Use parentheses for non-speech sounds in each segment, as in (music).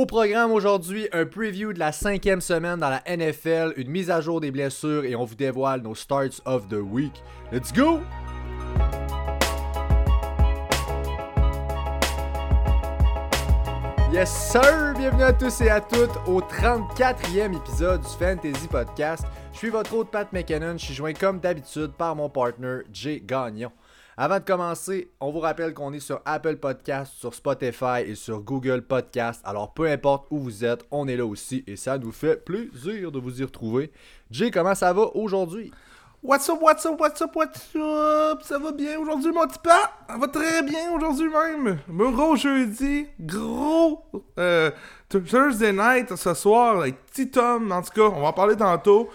Au programme aujourd'hui, un preview de la cinquième semaine dans la NFL, une mise à jour des blessures et on vous dévoile nos starts of the week. Let's go! Yes sir! Bienvenue à tous et à toutes au 34e épisode du Fantasy Podcast. Je suis votre hôte Pat McKinnon, je suis joint comme d'habitude par mon partner Jay Gagnon. Avant de commencer, on vous rappelle qu'on est sur Apple Podcast, sur Spotify et sur Google Podcast. Alors peu importe où vous êtes, on est là aussi et ça nous fait plaisir de vous y retrouver. Jay, comment ça va aujourd'hui? What's up, what's up, what's up, what's up? Ça va bien aujourd'hui, mon petit pas? Ça va très bien aujourd'hui même. Gros jeudi, gros euh, Thursday night ce soir avec petit Tom. En tout cas, on va en parler tantôt.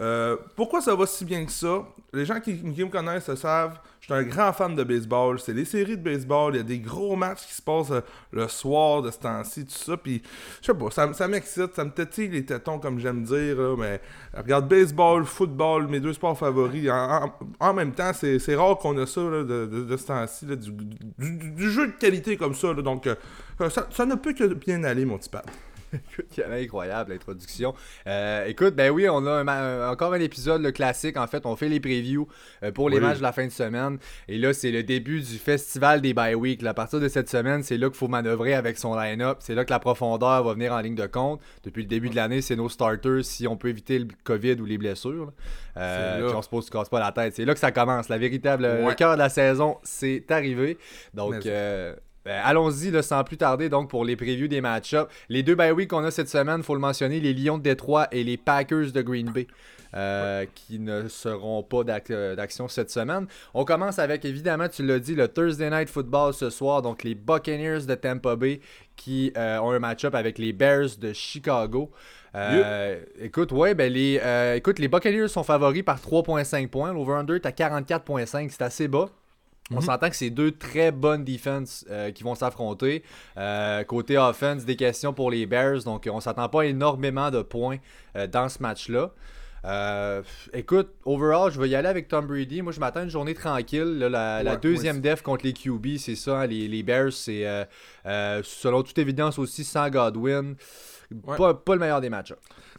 Euh, pourquoi ça va si bien que ça? Les gens qui, me connaissent le savent. Je suis un grand fan de baseball. C'est les séries de baseball. Il y a des gros matchs qui se passent euh, le soir de ce temps-ci, tout ça. Puis, je sais pas, ça, ça m'excite. Ça me tétille les tétons, comme j'aime dire. mais regarde, baseball, football, mes deux sports favoris. En, même temps, c'est rare qu'on a ça de, ce temps-ci. Du, jeu de qualité comme ça. donc, euh, ça, ça ne peut que bien aller, mon petit père. Écoute, (laughs) quelle incroyable l'introduction. Euh, écoute, ben oui, on a un un- encore un épisode le classique. En fait, on fait les previews euh, pour les Oui. matchs de la fin de semaine. Et là, c'est le début du festival des bye week. Là, à partir de cette semaine, c'est là qu'il faut manœuvrer avec son line-up. C'est là que la profondeur va venir en ligne de compte. Depuis le début de l'année, c'est nos starters si on peut éviter le COVID ou les blessures. Euh, puis on se pose, se casse pas la tête. C'est là que ça commence. La véritable le cœur de la saison, c'est arrivé. Donc, euh, allons-y sans plus tarder donc pour les previews des match-ups. Les deux bye week qu'on a cette semaine, faut le mentionner, les Lions de Détroit et les Packers de Green Bay. euh, qui ne seront pas euh, d'action cette semaine. On commence avec, évidemment, tu l'as dit, le Thursday Night Football ce soir. Donc, les Buccaneers de Tampa Bay qui euh, ont un match-up avec les Bears de Chicago. Euh, Écoute, ouais, ben les, euh, écoute, les Buccaneers sont favoris par 3.5 points. L'over-under est à 44.5, c'est assez bas. On Mhm. s'entend que c'est deux très bonnes defenses euh, qui vont s'affronter. Euh, côté offense, des questions pour les Bears. Donc, on s'attend pas énormément de points euh, dans ce match-là. Écoute, overall, je vais y aller avec Tom Brady. Moi, je m'attends une journée tranquille. Là, la, deuxième ouais, def contre les QB, c'est ça. hein, les, les Bears, c'est selon toute évidence aussi sans Godwin. Ouais. Pas, pas le meilleur des matchs.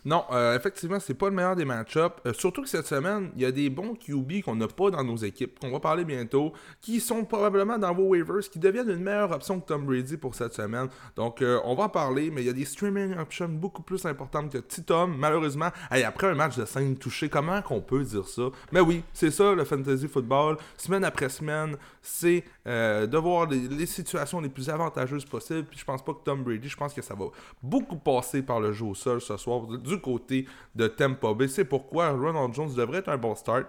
Non, euh, effectivement, c'est pas le meilleur des match-ups. Euh, surtout que cette semaine, il y a des bons QB qu'on n'a pas dans nos équipes, qu'on va parler bientôt, qui sont probablement dans vos waivers, qui deviennent une meilleure option que Tom Brady pour cette semaine. Donc, euh, on va en parler, mais il y a des streaming options beaucoup plus importantes que petit Tom, malheureusement. Après un match de 5 touchés, comment qu'on peut dire ça? Mais oui, c'est ça le fantasy football. Semaine après semaine, c'est euh, de voir les, situations les plus avantageuses possibles. Puis je pense pas que Tom Brady, je pense que ça va beaucoup passer par le jeu au sol ce soir du côté de Tampa Bay. C'est pourquoi Ronald Jones devrait être un bon start.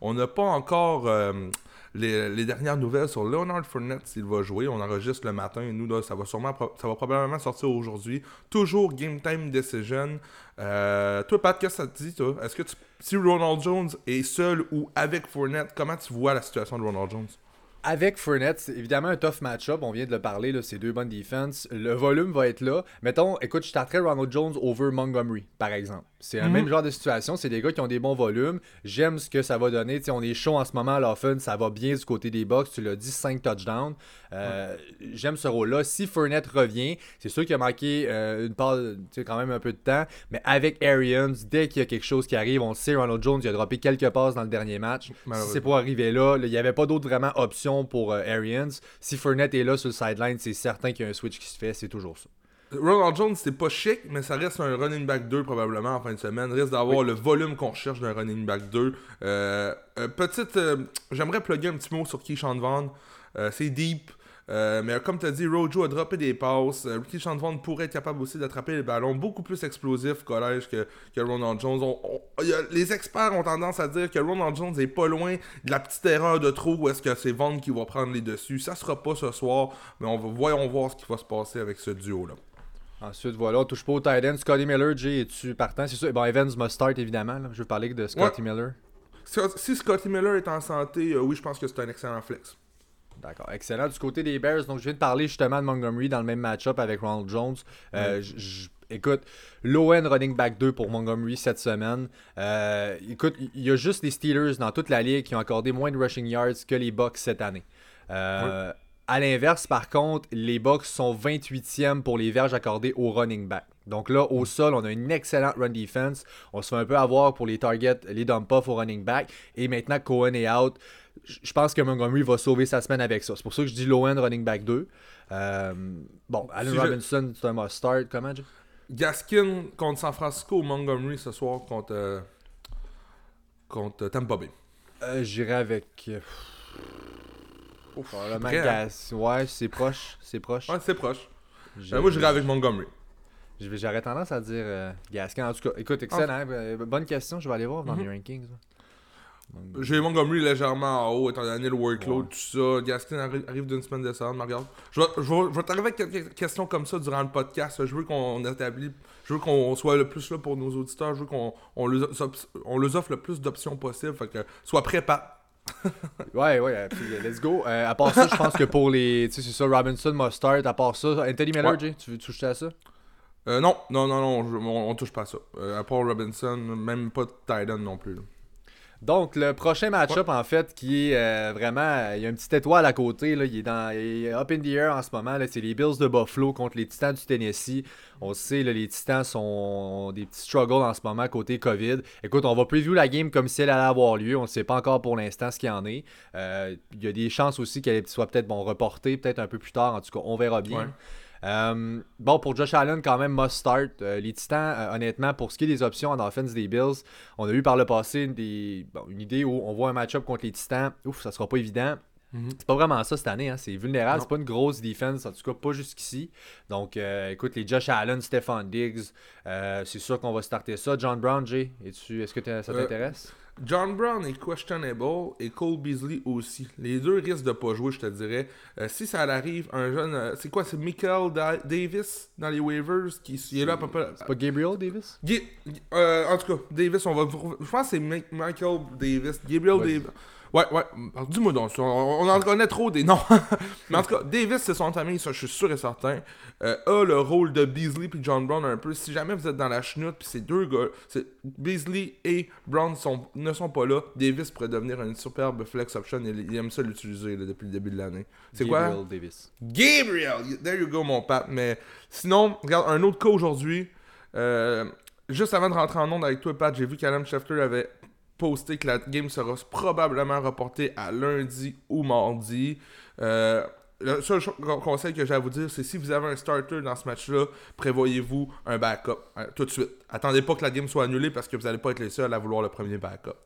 On n'a pas encore euh, les, dernières nouvelles sur Leonard Fournette s'il va jouer. On enregistre le matin et nous, ça va probablement sortir aujourd'hui. Toujours game time decision. Euh, toi, Pat, qu'est-ce que ça te dit, toi? Est-ce que si Ronald Jones est seul ou avec Fournette, comment tu vois la situation de Ronald Jones? Avec Fournette, c'est évidemment un tough match-up. On vient de le parler, là, c'est deux bonnes défenses. Le volume va être là. Mettons, écoute, je starterais Ronald Jones over Montgomery, par exemple. C'est un Mhm. même genre de situation. C'est des gars qui ont des bons volumes. J'aime ce que ça va donner. On est chaud en ce moment à l'offense. Ça va bien du côté des Bucks. Tu l'as dit, 5 touchdowns. Euh, J'aime ce rôle-là. Si Fournette revient, c'est sûr qu'il a manqué euh, une part, quand même un peu de temps. Mais avec Arians, dès qu'il y a quelque chose qui arrive, on le sait, Ronald Jones, il a droppé quelques passes dans le dernier match. Si c'est pour arriver là, là, il n'y avait pas d'autre vraiment option pour euh, Arians. Si Fournette est là sur le sideline, c'est certain qu'il y a un switch qui se fait, c'est toujours ça. Ronald Jones, c'est pas chic, mais ça reste un running back 2 probablement en fin de semaine. Risque d'avoir le volume qu'on cherche d'un running back 2. Euh, euh, petite, euh, j'aimerais plugger un petit mot sur Keyshawn Vaughn. Euh, c'est deep. Mais comme tu as dit, Rojo a droppé des passes. Keyshawn Vaughn pourrait être capable aussi d'attraper les ballons beaucoup plus explosif au collège que, que Ronald Jones. On- on- il y a- les experts ont tendance à dire que Ronald Jones est pas loin de la petite erreur de trop où est-ce que c'est Vaughn qui va prendre les dessus. Ça sera pas ce soir, mais on va, voyons voir ce qui va se passer avec ce duo-là. Ensuite, voilà, on touche pas au tight end. Scotty Miller, Jay, es-tu partant? C'est sûr. Bon, Evans must start, évidemment. là. Je veux parler de Scotty Miller. Si, Scotty Miller est en santé, euh, oui, je pense que c'est un excellent flex. D'accord, excellent. Du côté des Bears, donc je viens de parler justement de Montgomery dans le même match-up avec Ronald Jones. Euh, écoute, l'ON running back 2 pour Montgomery cette semaine. Euh, écoute, il y a juste les Steelers dans toute la ligue qui ont accordé moins de rushing yards que les Bucks cette année. Euh, à l'inverse, par contre, les Bucks sont 28e pour les verges accordées au running back. Donc là, au sol, on a une excellente run defense. On se fait un peu avoir pour les targets, les dump off au running back. Et maintenant, Cohen est out. Je pense que Montgomery va sauver sa semaine avec ça. C'est pour ça que je dis low end running back 2. Euh, bon, Allen Si je- Robinson, c'est un must start. Comment, Jay? Gaskin contre San Francisco ou Montgomery ce soir contre, euh, contre Tampa Bay? Euh, J'irai avec. Euh, probablement prêt, hein? Gas- Ouais, c'est proche. C'est proche. Ouais, c'est proche. Je- Euh, moi, j'irai avec Montgomery. J'aurais tendance à dire euh, Gaskin. En tout cas, écoute, excellent. Euh, Bonne question. Je vais aller voir dans Mhm. les rankings. là. Donc, J'ai Montgomery légèrement en haut, étant donné le workload, Ouais. tout ça. Gaskin arri- arrive d'une semaine décembre, mais regarde. Je vais, je vais- je vais t'arriver avec quelques questions comme ça durant le podcast. Je veux qu'on établit, je veux qu'on soit le plus là pour nos auditeurs. Je veux qu'on on les, on les offre le plus d'options possible. Fait que sois prêt. (laughs) Ouais, ouais, euh, puis, euh, let's go. Euh, à part ça, je pense que pour les. Tu sais, c'est ça, Robinson, Mustard. À part ça, Anthony Miller, Ouais. Jay, tu veux toucher à ça? Euh, non, non, non, non, je- on, on touche pas à ça. Euh, à part Robinson, même pas Titan non plus. là. Donc, le prochain match-up, en fait, qui est euh, vraiment. Il y a une petite étoile à côté. Là, il, est dans, il est up in the air en ce moment. C'est les Bills de Buffalo contre les Titans du Tennessee. On sait, là, les Titans sont ont des petits struggles en ce moment côté COVID. Écoute, on va preview la game comme si elle allait avoir lieu. On ne sait pas encore pour l'instant ce qu'il y en est. Euh, il y a des chances aussi qu'elle soit peut-être bon, reportée, peut-être un peu plus tard. En tout cas, on verra bien. Ouais. Euh, bon, pour Josh Allen, quand même, must start. Euh, les Titans, euh, honnêtement, pour ce qui est des options en offense des Bills, on a eu par le passé une, des- bon, une idée où on voit un match-up contre les Titans. Ouf, ça sera pas évident. Mhm. C'est pas vraiment ça cette année, hein. c'est vulnérable, c'est pas une grosse défense, en tout cas pas jusqu'ici. Donc écoute, les Josh Allen, Stephon Diggs, c'est sûr qu'on va starter ça. John Brown, Jay, est-ce que ça t'intéresse? John Brown est questionable et Cole Beasley aussi. Les deux risquent de pas jouer, je te dirais. Euh, si ça arrive, un jeune. euh, c'est quoi C'est Michael Da- Davis dans les waivers qui il est là à peu près? C'est pas Gabriel Davis? Euh, en tout cas, Davis, on va. Je pense que c'est Mi- Michael Davis. Gabriel. Davis. Ouais, ouais. Dis-moi donc, on, on en connaît trop des noms. (laughs) Mais en tout cas, Davis, c'est son famille, ça, je suis sûr et certain. Euh, a le rôle de Beasley puis John Brown un peu. Si jamais vous êtes dans la chenoute, puis ces deux gars, Beasley et Brown sont, ne sont pas là, Davis pourrait devenir une superbe flex option. Il, il aime ça l'utiliser depuis le début de l'année. C'est quoi? Gabriel Davis. Gabriel, there you go mon pape. Mais sinon, regarde, un autre cas aujourd'hui. Euh, juste avant de rentrer en onde avec toi, Pat, j'ai vu qu'Alan Schefter avait posté que la game sera probablement reportée à lundi ou mardi. Euh, le seul conseil que j'ai à vous dire, c'est si vous avez un starter dans ce match-là, prévoyez-vous un backup hein, tout de suite. Attendez pas que la game soit annulée parce que vous n'allez pas être les seuls à vouloir le premier backup.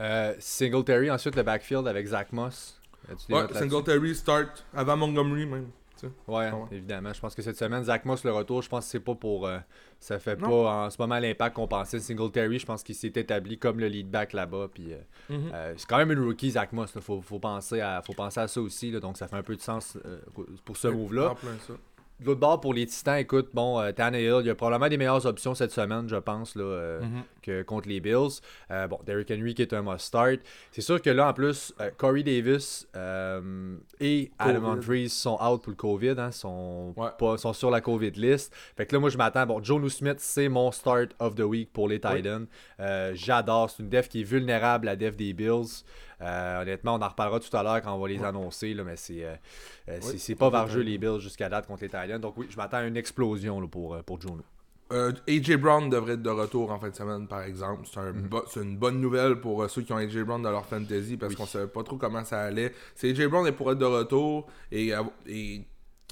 Euh, Singletary, ensuite le backfield avec Zach Moss. Ouais? Singletary start avant Montgomery même. Tu sais. Ouais, Ah ouais. évidemment. Je pense que cette semaine, Zach Moss, le retour, je pense que c'est pas pour. euh, ça fait Non. pas en ce moment l'impact qu'on pensait. Singletary, je pense qu'il s'est établi comme le lead back là-bas. Puis, euh, Mhm. euh, c'est quand même une rookie, Zach Moss. Il faut, faut, penser à, faut penser à ça aussi. là, donc, ça fait un peu de sens euh, pour ce move-là. De l'autre bord, pour les Titans, écoute, bon, euh, Tannehill, il y a probablement des meilleures options cette semaine, je pense, là, euh, Mhm. que contre les Bills. Euh, bon, Derrick Henry qui est un must-start. C'est sûr que là, en plus, euh, Corey Davis et Adam. Humphries sont out pour le COVID, hein, sont, Ouais. pas, sont sur la COVID list. Fait que là, moi, je m'attends. Bon, Joe Smith, c'est mon start of the week pour les. Titans. J'adore. C'est une def qui est vulnérable, la def des Bills. Euh, honnêtement, on en reparlera tout à l'heure quand on va les Ouais. annoncer, là, mais c'est euh, euh, c'est- Oui, c'est pas vargeux les Bills jusqu'à date contre les Titans. Donc oui, je m'attends à une explosion là, pour, euh, pour. Euh, AJ Brown devrait être de retour en fin de semaine, par exemple. C'est un Mhm. bo- une bonne nouvelle pour euh, ceux qui ont AJ Brown dans leur fantasy parce Oui. qu'on savait pas trop comment ça allait. C'est AJ Brown est pour être de retour et, et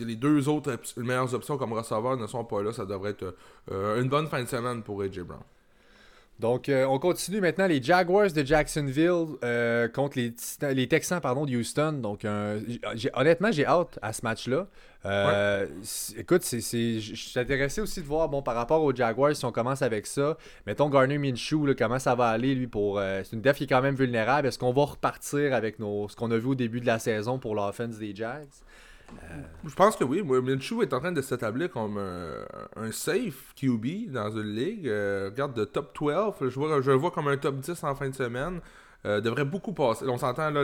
les deux autres op- meilleures options comme receveur ne sont pas là. Ça devrait être euh, une bonne fin de semaine pour AJ Brown. Donc, euh, on continue maintenant les Jaguars de Jacksonville euh, contre les, Texans pardon, de Houston. Donc, euh, honnêtement, j'ai hâte à ce match-là. Écoute, je suis intéressé aussi de voir, bon, par rapport aux Jaguars, si on commence avec ça, mettons Garner Minshew, là, comment ça va aller, lui, pour... euh, c'est une def qui est quand même vulnérable. Est-ce qu'on va repartir avec nos, ce qu'on a vu au début de la saison pour l'offense des Jags? Je pense que oui. Minshew est en train de s'établir comme un, un safe QB dans une ligue. Euh, regarde, de top 12. Je, vois, je le vois comme un top 10 en fin de semaine. euh, devrait beaucoup passer. On s'entend, là,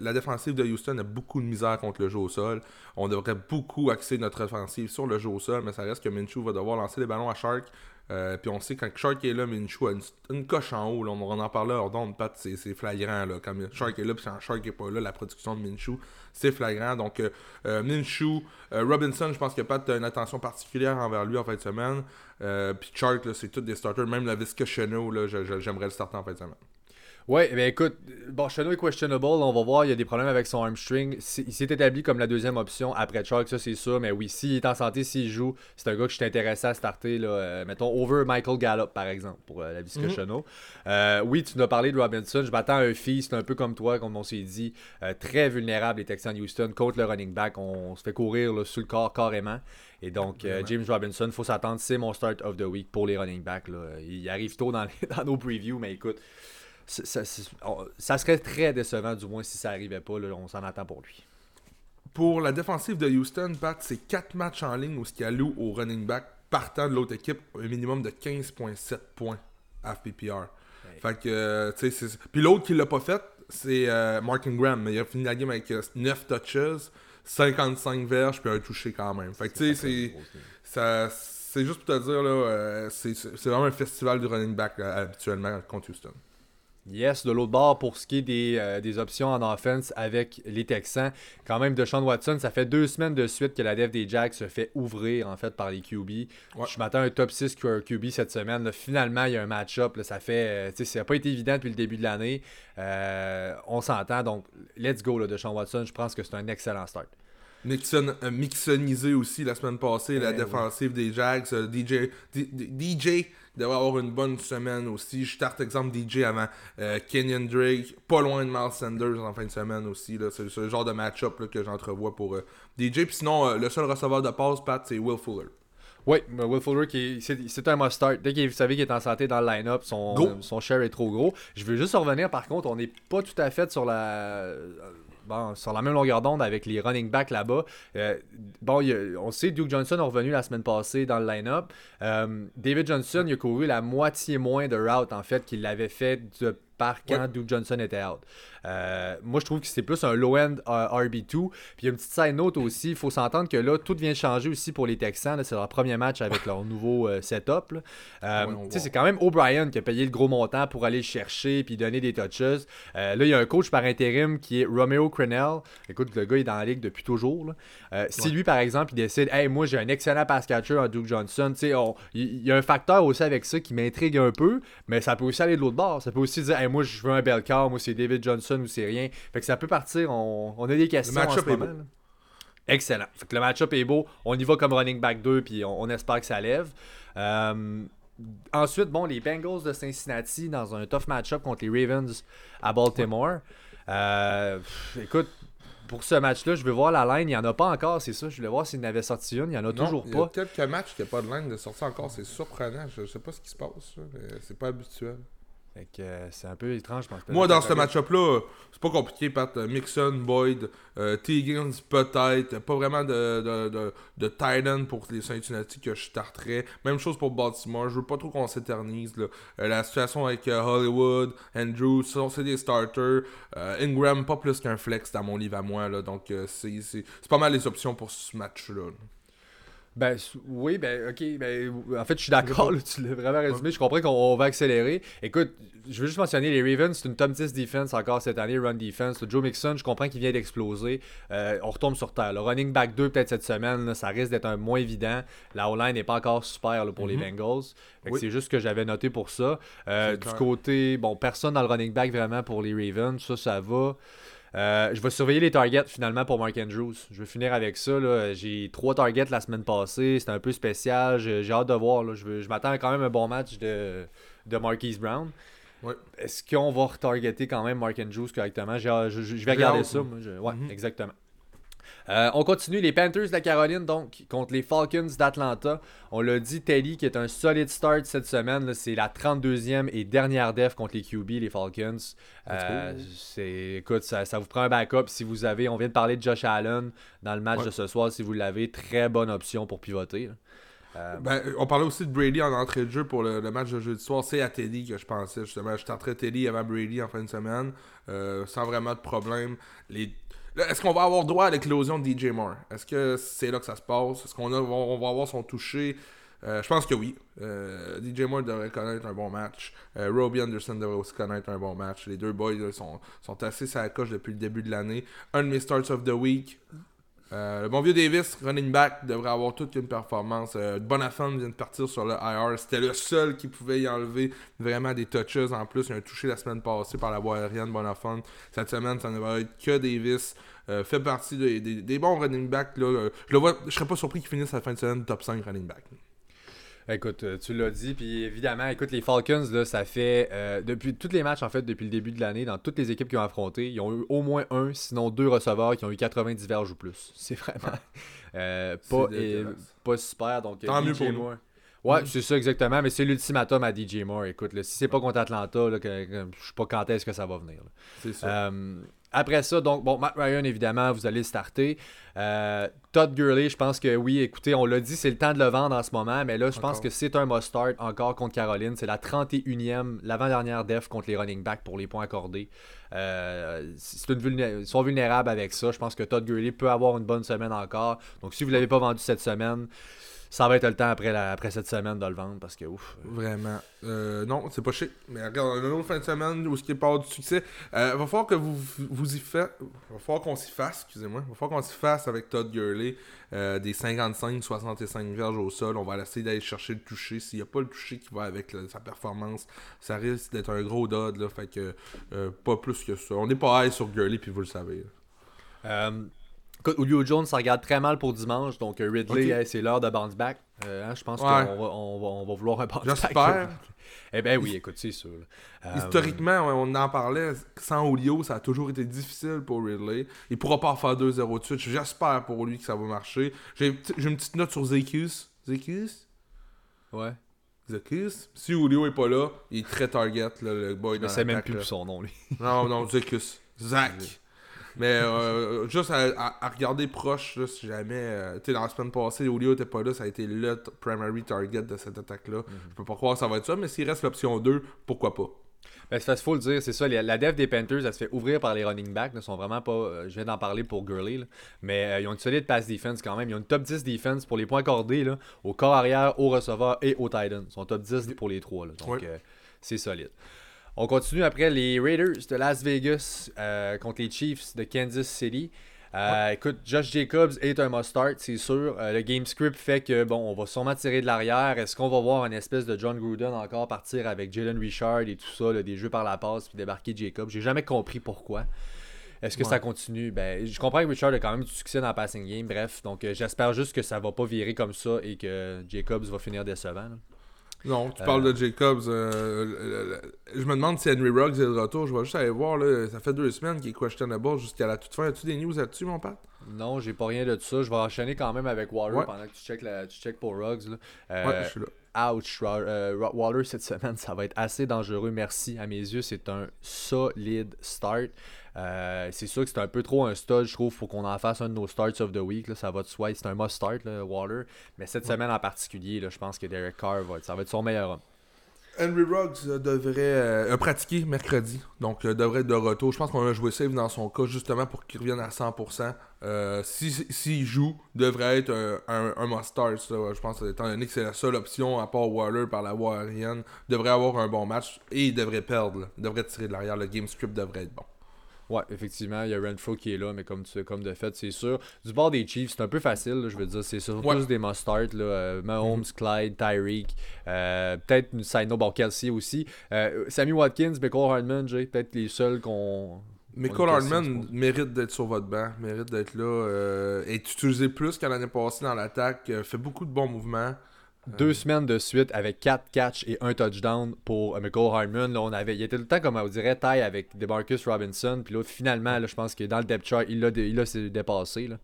la, défensive de Houston a beaucoup de misère contre le jeu au sol. On devrait beaucoup axer notre offensive sur le jeu au sol, mais ça reste que Minshew va devoir lancer les ballons à Shark. Euh, puis on sait quand Shark est là, Minshew a une, coche en haut. on, en parlait hors d'onde, Pat, c'est flagrant. Là, quand Shark est là, puis quand Shark est pas là, la production de Minshew, c'est flagrant. Donc euh, euh euh, Robinson, je pense que Pat a une attention particulière envers lui en fin de semaine. puis Shark, c'est tous des starters. Même la Visca j'aimerais le starter en fin de semaine. Ouais, mais écoute, bon, est questionable, on va voir, il y a des problèmes avec son hamstring. Il s'est établi comme la deuxième option après Chuck, ça c'est sûr, mais oui, s'il est en santé, s'il joue, c'est un gars que je suis intéressé à starter, là, euh, mettons, over Michael Gallup par exemple, pour euh, la Visca mhm. euh, oui, tu nous as parlé de Robinson, je m'attends à un fils, c'est un peu comme toi, comme on s'est dit, très vulnérable les Texans Houston contre le running back, on, se fait courir là, sous le corps carrément. Et donc, James Robinson, faut s'attendre, c'est mon start of the week pour les running backs. Là. Il arrive tôt dans, (laughs) dans nos previews, mais écoute, ça, serait très décevant, du moins, si ça n'arrivait pas. on s'en attend pour lui. Pour la défensive de Houston, Pat, c'est 4 matchs en ligne où ce qu'il alloue au running back partant de l'autre équipe un minimum de 15,7 points à FPPR. Fait que, euh, tu sais, Puis l'autre qui l'a pas fait, c'est euh, Mark Ingram. Mais il a fini la game avec 9 euh, touches, 55 verges, puis un touché quand même. Fait que, tu sais, c'est. C'est juste pour te dire, là, c'est vraiment un festival du running back habituellement contre Houston. Yes, de l'autre bord, pour ce qui est des, euh, options en offense avec les Texans, quand même, de Sean Watson, ça fait deux semaines de suite que la def des Jacks se fait ouvrir en fait par les QB. Je m'attends à un top 6 QB cette semaine. finalement, il y a un match-up. Ça fait. Euh, ça n'a pas été évident depuis le début de l'année. Euh, on s'entend. Donc, let's go là, de Sean Watson. Je pense que c'est un excellent start. Nixon a mixonisé aussi la semaine passée la ben défensive des Jags. DJ, DJ devrait avoir une bonne semaine aussi. Je starte exemple DJ avant euh, Kenyon Drake, pas loin de Miles Sanders en fin de semaine aussi. C'est le genre de match-up que j'entrevois pour euh, DJ. Puis sinon, euh, le seul receveur de passe, Pat, c'est Will Fuller. Oui, Will Fuller, c'est un must-start. Dès que vous savez qu'il est en santé dans le line-up, son, son share est trop gros. Je veux juste revenir, par contre, on n'est pas tout à fait sur la bon, sur la même longueur d'onde avec les running backs là-bas. Euh, bon, on sait Duke Johnson est revenu la semaine passée dans le line-up. Euh, David Johnson, il a couru la moitié moins de route en fait qu'il l'avait fait de quand Duke Johnson était out. Euh, moi, je trouve que c'est plus un low-end euh, RB2. Puis il y a une petite side note aussi. Il faut s'entendre que là, tout vient changer aussi pour les Texans. C'est leur premier match avec leur nouveau euh, setup. c'est quand même O'Brien qui a payé le gros montant pour aller chercher puis donner des touches. là, il y a un coach par intérim qui est Romeo Crennel. Écoute, le gars est dans la ligue depuis toujours. Si lui, par exemple, il décide Hey, moi, j'ai un excellent pass catcher en Duke Johnson. Il y a un facteur aussi avec ça qui m'intrigue un peu, mais ça peut aussi aller de l'autre bord. Ça peut aussi dire moi, je veux un bel car, moi, c'est David Johnson ou c'est rien. Fait que ça peut partir, on, a des questions. Le match-up est beau. Excellent. Fait que le match-up est beau. On y va comme running back 2, puis on, espère que ça lève. Euh, ensuite, bon, les Bengals de Cincinnati dans un tough match-up contre les Ravens à Baltimore. Euh, écoute, pour ce match-là, je vais voir la line. Il n'y en a pas encore, c'est ça. Je voulais voir s'il en avait sorti une. Il n'y en a toujours pas. Il y a quelques matchs qui a pas de line de sortie encore. C'est surprenant. Je ne sais pas ce qui se passe. C'est pas habituel. Euh, c'est un peu étrange, je pense. Moi, dans ce match-up-là, c'est pas compliqué, Pat. Mixon, Boyd, euh, peut-être. Pas vraiment de, de, de, tight pour les Cincinnati que je starterais. Même chose pour Baltimore. Je veux pas trop qu'on s'éternise. Euh, la situation avec euh, Hollywood, Andrews, c'est des starters. Ingram, pas plus qu'un flex dans mon livre à moi. Là, donc, c'est pas mal les options pour ce match-là. là ben oui, ben ok, ben en fait je suis d'accord, tu l'as vraiment résumé, je comprends qu'on va accélérer. Écoute, je veux juste mentionner les Ravens, c'est une top 10 defense encore cette année, run defense. Le Joe Mixon, je comprends qu'il vient d'exploser. Euh, on retombe sur terre. Le running back 2 peut-être cette semaine, ça risque d'être un moins évident. La O-line n'est pas encore super pour les mhm. Bengals. C'est juste ce que j'avais noté pour ça. Euh, du côté, bon, personne dans le running back vraiment pour les Ravens, ça, ça va. Euh, je vais surveiller les targets finalement pour Mark Andrews. Je vais finir avec ça. J'ai trois targets la semaine passée. C'était un peu spécial. J'ai hâte de voir. Je, je m'attends quand même à un bon match de, de Marquise Brown. Est-ce qu'on va retargeter quand même Mark Andrews correctement? Je, vais regarder ça. Ouais, mhm. exactement. Euh, on continue les Panthers de la Caroline donc contre les Falcons d'Atlanta. On l'a dit, Teddy qui est un solid start cette semaine. C'est la 32e et dernière def contre les QB, les Falcons. Euh, écoute, ça, vous prend un backup si vous avez. On vient de parler de Josh Allen dans le match de ce soir. Si vous l'avez, très bonne option pour pivoter. Euh, Ben, on parlait aussi de Brady en entrée de jeu pour le, le match de jeudi soir. C'est à Teddy que je pensais, justement. Je tenterais Teddy avant Brady en fin de semaine, euh, sans vraiment de problème. Les... Est-ce qu'on va avoir droit à l'éclosion de DJ Moore? Est-ce que c'est là que ça se passe? Est-ce qu'on va avoir son toucher? Euh, Je pense que oui. Euh, DJ Moore devrait connaître un bon match. Euh, Robbie Anderson devrait aussi connaître un bon match. Les deux boys sont, assez sur la coche depuis le début de l'année. Un de mes starts of the week. Euh, le bon vieux Davis, running back, devrait avoir toute une performance. Euh, vient de partir sur le IR. C'était le seul qui pouvait y enlever vraiment des touches en plus. Il a touché la semaine passée par la voie aérienne Bonafant. Cette semaine, ça ne va être que Davis. Euh, fait partie des, des- bons running backs. Euh, Je le vois, je serais pas surpris qu'il finisse la fin de semaine top 5 running back. Écoute, euh, tu l'as dit, puis évidemment, écoute, les Falcons, là, ça fait euh, depuis tous les matchs, en fait, depuis le début de l'année, dans toutes les équipes qui ont affronté, ils ont eu au moins un, sinon deux receveurs qui ont eu 90 verges ou plus. (laughs) C'est vraiment euh, pas, C'est euh, dégueulasse. pas super. Donc, Tant mieux DJ pour nous. Moore. Ouais, Mm. c'est ça exactement, mais c'est l'ultimatum à DJ Moore. Écoute, là, si c'est pas contre Atlanta, là, que, que- je sais pas quand est-ce que ça va venir. C'est ça. Euh, après ça, donc, bon, Matt Ryan, évidemment, vous allez le starter. Euh, Todd Gurley, je pense que oui, écoutez, on l'a dit, c'est le temps de le vendre en ce moment, mais là, je pense que c'est un must-start encore contre Caroline. C'est la 31e, l'avant-dernière def contre les running backs pour les points accordés. Euh, c'est une vulné- ils sont vulnérables avec ça. Je pense que Todd Gurley peut avoir une bonne semaine encore. Donc, si vous ne l'avez pas vendu cette semaine, ça va être le temps après, la- après cette semaine de le vendre parce que ouf. Vraiment. Euh, non, c'est pas chic. Mais regarde, on a une autre fin de semaine où ce qui est pas du succès. Euh, va falloir que vous vous y faites. Va falloir qu'on s'y fasse, excusez-moi. Va falloir qu'on s'y fasse avec Todd Gurley. euh, des 55-65 verges au sol. On va essayer d'aller chercher le toucher. S'il n'y a pas le toucher qui va avec sa performance, ça risque d'être un gros dod. Là, fait que pas plus que ça. On n'est pas high sur Gurley, puis vous le savez. Euh, Julio Jones, ça regarde très mal pour dimanche. Donc, euh, Ridley, hey, c'est l'heure de bounce back. Euh, hein, je pense Ouais. qu'on va, on va, on va vouloir un bounce back. J'espère. (laughs) Eh ben oui, écoute, c'est sûr. Euh, Historiquement, on en parlait, sans Julio, ça a toujours été difficile pour Ridley. Il pourra pas faire 2-0 de suite. J'espère pour lui que ça va marcher. J'ai j'ai une petite note sur Zekius. Zekius? Ouais. Zekius? Si Julio est pas là, il est très target, là, le boy Je sais même plus là. son nom, lui. Non, non, Zekius. Zach. Mais euh, juste à, à- à regarder proche, là, si jamais. euh, tu sais, dans la semaine passée, Julio était pas là, ça a été le primary target de cette attaque-là. Mhm. Je peux pas croire que ça va être ça, mais s'il reste l'option 2, pourquoi pas? Ben, qu'il faut le dire, c'est ça. La def des Panthers, elle se fait ouvrir par les running backs. Ils sont vraiment pas. euh, je viens d'en parler pour Gurley. là. Mais euh, ils ont une solide pass defense quand même. Ils ont une top 10 defense pour les points accordés là, au corps arrière, au receveur et au tight end. Ils sont top 10 pour les trois. là. Donc, euh, c'est solide. On continue après les Raiders de Las Vegas euh, contre les Chiefs de Kansas City. Euh, Écoute, Josh Jacobs est un must-start, c'est sûr. Euh, le game script fait que, bon, on va sûrement tirer de l'arrière. Est-ce qu'on va voir une espèce de John Gruden encore partir avec Jalen Richard et tout ça, là, des jeux par la passe, puis débarquer Jacobs? J'ai jamais compris pourquoi. Est-ce que Ouais. ça continue? Ben, Je comprends que Richard a quand même du succès dans le passing game, bref. Donc, j'espère juste que ça va pas virer comme ça et que Jacobs va finir décevant. là. Non, tu parles de Jacobs. euh, je me demande si Henry Ruggs est de retour. Je vais juste aller voir. Là, ça fait deux semaines qu'il est questionable jusqu'à la toute fin. As-tu des news là-dessus, mon père Non, j'ai pas rien de ça. Je vais enchaîner quand même avec Waller Ouais. pendant que tu checkes, la, tu checkes pour Ruggs. là. Euh, Ouais, je suis là. Ouch, euh, Waller cette (laughs) semaine, ça va être assez dangereux. Merci. À mes yeux, c'est un solide start. Euh, c'est sûr que c'est un peu trop un stud, je trouve. Faut qu'on en fasse un de nos starts of the week. là. Ça va de soi. C'est un must start, là, Waller. Mais cette semaine en particulier, là, je pense que Derek Carr va être, ça va être son meilleur homme. Henry Ruggs euh, devrait euh, a pratiqué mercredi, donc euh, devrait être de retour. Je pense qu'on a joué safe dans son cas justement pour qu'il revienne à 100%. Euh, si- S'il joue, devrait être un, un. Je pense étant donné que c'est la seule option à part Waller par la voie aérienne, devrait avoir un bon match et il devrait perdre. Il devrait tirer de l'arrière. Le game script devrait être bon. Ouais, effectivement, il y a Renfro qui est là, mais comme, tu, comme de fait, c'est sûr. Du bord des Chiefs, c'est un peu facile, là, je veux dire. C'est surtout Ouais. des must-start. là, euh, Mahomes, Clyde, Tyreek. euh, peut-être note, bon, Kelsey aussi. Euh, Sammy Watkins, Michael Hardman, Jay, peut-être les seuls qu'on. Michael Hardman mérite d'être sur votre banc, mérite d'être là, est utilisé plus qu'à l'année passée dans l'attaque, fait beaucoup de bons mouvements. Deux semaines de suite avec 4 catchs et un touchdown pour euh, Michael Hardman. Là, on avait, il était tout le temps, comme on dirait, taille avec DeMarcus Robinson. Puis là, finalement, là, je pense que dans le depth chart, il l'a dé- dépassé. Là.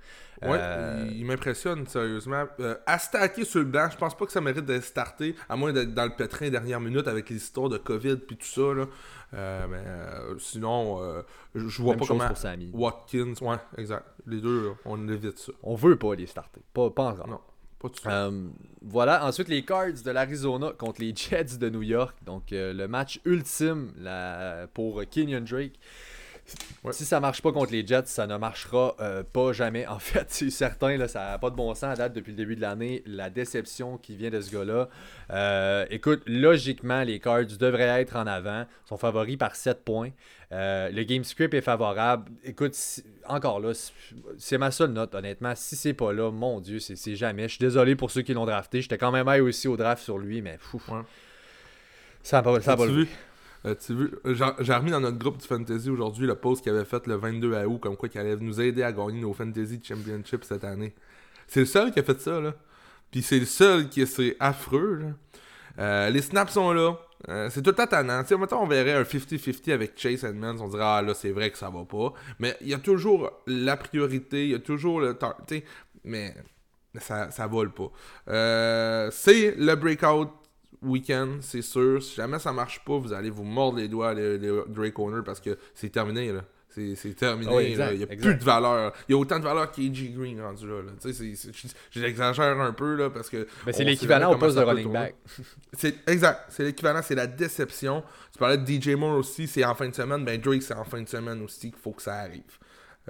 Ouais, Euh, il, m'impressionne sérieusement. Euh, à sur le banc, je pense pas que ça mérite d'être starté, à moins d'être dans le pétrin dernière minute avec les histoires de COVID puis tout ça. Là. Euh, mais euh, sinon, euh, je vois Même pas chose comment pour Sammy. Watkins, ouais, exact. Les deux, on évite ça. On veut pas les starter. Pas, pas encore. Non. Euh, voilà, ensuite les Cards de l'Arizona contre les Jets de New York. Donc euh, le match ultime pour Kenyon Drake. Ouais. Si ça marche pas contre les Jets, ça ne marchera euh, pas jamais. En (laughs) fait, c'est certain, là, ça n'a pas de bon sens à date depuis le début de l'année. La déception qui vient de ce gars-là. Euh, écoute, logiquement, les Cards devraient être en avant. Ils sont favoris par 7 points. Euh, le game script est favorable. Écoute, si- encore là, c'est- ma seule note, honnêtement. Si c'est pas là, mon Dieu, c'est c'est jamais. Je suis désolé pour ceux qui l'ont drafté. J'étais quand même high aussi au draft sur lui, mais fou. Ouais. Ça va, ça va As-tu le vu? Vu? J'ai remis dans notre groupe du Fantasy aujourd'hui le post qu'il avait fait le 22 août, comme quoi qu'il allait nous aider à gagner nos Fantasy Championships cette année. C'est le seul qui a fait ça, là. Puis c'est le seul qui c'est affreux, là. Euh, les snaps sont là. Euh, c'est tout tannant. Tu sais, mettons, on verrait un 50-50 avec Chase Edmonds, on dirait, ah là, c'est vrai que ça va pas. Mais il y a toujours la priorité, il y a toujours le temps. Tu sais, mais ça, ça vole pas. Euh, c'est le breakout week-end, c'est sûr. Si jamais ça marche pas, vous allez vous mordre les doigts, les, les Drake Owner, parce que c'est terminé, là. C'est terminé, exact, là. Il y a exact. plus de valeur. Il y a autant de valeur qu'AJ Green rendu là. là. Tu sais, c'est- c'est- je l'exagère un peu, là, parce que. Mais Ben, c'est l'équivalent au poste de running tourner. back. Exact, c'est l'équivalent, c'est la déception. Tu parlais de DJ Moore aussi, c'est en fin de semaine, ben Drake c'est en fin de semaine aussi qu'il faut que ça arrive.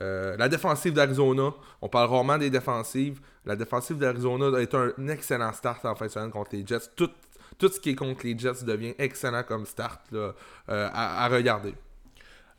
Euh, la défensive d'Arizona, on parle rarement des défensives. La défensive d'Arizona a été un excellent start en fin de semaine contre les Jets. Tout, tout ce qui est contre les Jets devient excellent comme start euh, à regarder.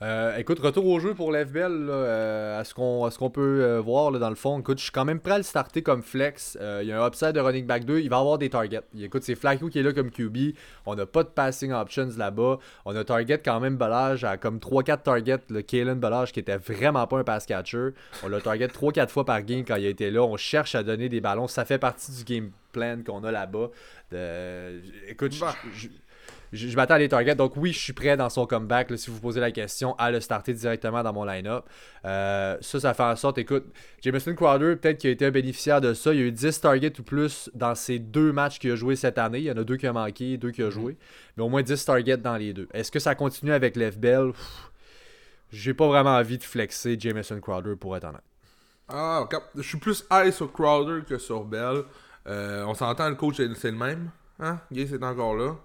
Euh, écoute, retour au jeu pour l'FBL, là, euh, à ce qu'on à ce qu'on peut euh, voir là, dans le fond. Écoute, je suis quand même prêt à le starter comme flex. Il y a un upside de running back 2. Il va avoir des targets. Écoute, c'est Flacco qui est là comme QB. On n'a pas de passing options là-bas. On a target quand même Ballage à comme 3-4 targets. Le Kalen Ballage qui était vraiment pas un pass catcher. On l'a target 3-4 fois par game quand il était là. On cherche à donner des ballons. Ça fait partie du game plan qu'on a là-bas. Écoute, je- Bah. Je- m'attends à les targets. Donc oui, je suis prêt dans son comeback, là, si vous posez la question, à le starter directement dans mon line-up. Euh, ça, ça fait en sorte, écoute, Jameson Crowder, peut-être qu'il a été un bénéficiaire de ça. Il y a eu 10 targets ou plus dans ces deux matchs qu'il a joué cette année. Il y en a deux qui a manqué, deux qui a joué. Mais au moins 10 targets dans les deux. Est-ce que ça continue avec l'FBL J'ai pas vraiment envie de flexer Jameson Crowder pour être honnête. Ah, ok. je suis plus high sur Crowder que sur Bell. Euh, on s'entend, le coach, c'est c'est le même. Hein? Gay, c'est encore là.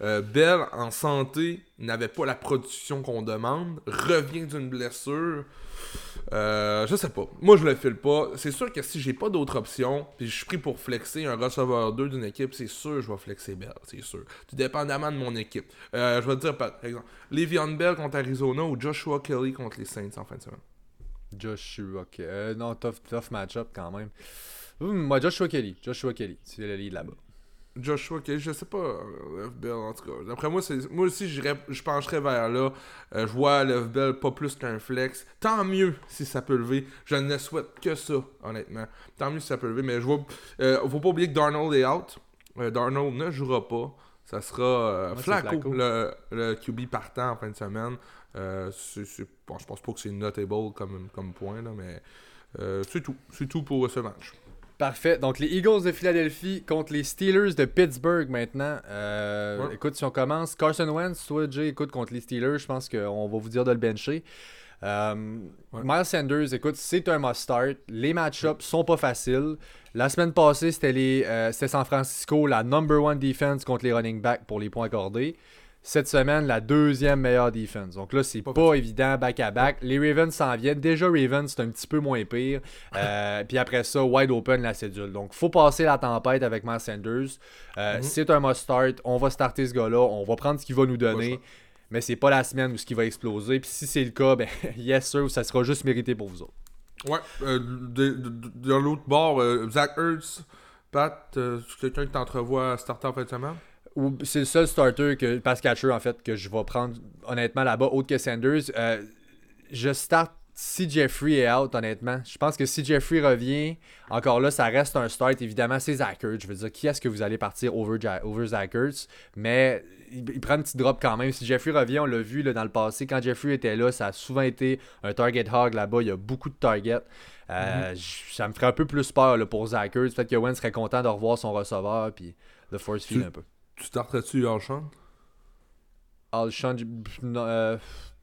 Euh, Bell, en santé, n'avait pas la production qu'on demande. Revient d'une blessure. Euh, je sais pas. Moi, je le file pas. C'est sûr que si j'ai pas d'autre option, puis je suis pris pour flexer un receveur 2 d'une équipe, c'est sûr que je vais flexer Bell. C'est sûr. Tout dépendamment de mon équipe. Euh, je vais te dire, par exemple, Le'Veon Bell contre Arizona ou Joshua Kelly contre les Saints en fin de semaine? Joshua. Euh, non, tough, tough match-up quand même. Hum, moi, Joshua Kelly. Joshua Kelly. C'est le lead là-bas. Joshua Kelly, je sais pas, euh, FBL en tout cas. D'après moi, c'est moi aussi, je pencherais vers là. Euh, je vois le FBL pas plus qu'un flex. Tant mieux si ça peut lever. Je ne souhaite que ça, honnêtement. Tant mieux si ça peut lever. Mais je vois. Euh, faut pas oublier que Darnold est out. Euh, Darnold ne jouera pas. Ça sera c'est Flacco, Flacco. Le, le QB partant en fin de semaine. C'est- bon, je pense pas que c'est notable comme, comme point, là, mais c'est tout. C'est tout pour ce match. Parfait. Donc, les Eagles de Philadelphie contre les Steelers de Pittsburgh maintenant. Euh, Ouais. Écoute, si on commence, Carson Wentz, toi, Jay, écoute, contre les Steelers, je pense qu'on va vous dire de le bencher. Euh, Ouais. Miles Sanders, écoute, c'est un must-start. Les match-ups sont pas faciles. La semaine passée, c'était les, euh, c'était San Francisco, la number one defense contre les running backs pour les points accordés. Cette semaine, la deuxième meilleure defense. Donc là, c'est Pas pas, évident back-à-back. Les Ravens s'en viennent. Déjà, Ravens, c'est un petit peu moins pire. (laughs) Euh, puis après ça, wide open la cédule. Donc, faut passer la tempête avec Miles Sanders. Euh, Mhm. C'est un must-start. On va starter ce gars-là. On va prendre ce qu'il va nous donner. Mais c'est pas la semaine où ce qui va exploser. Puis si c'est le cas, (laughs) ben yes sir, ça sera juste mérité pour vous autres. Ouais, euh, de, de- de- de l'autre bord, euh, Zach Ertz, Pat, euh, quelqu'un que t'entrevois starter en fin de semaine? Ou c'est le seul starter que pass catcher en fait que je vais prendre honnêtement là-bas autre que Sanders. Euh, je start si Jeffrey est out honnêtement. Je pense que si Jeffrey revient, encore là ça reste un start évidemment c'est Zach Ertz. Je veux dire qui est-ce que vous allez partir over, Ja- over? Mais il, il prend un petit drop quand même. Si Jeffrey revient, on l'a vu là, dans le passé quand Jeffrey était là, ça a souvent été un target hog là-bas. Il y a beaucoup de targets. Euh, j- Ça me ferait un peu plus peur là, pour Zach Ertz. Peut-être que Wentz serait content de revoir son receveur puis le force Tu- un peu. Tu starterais-tu Alshon? Alshon, euh,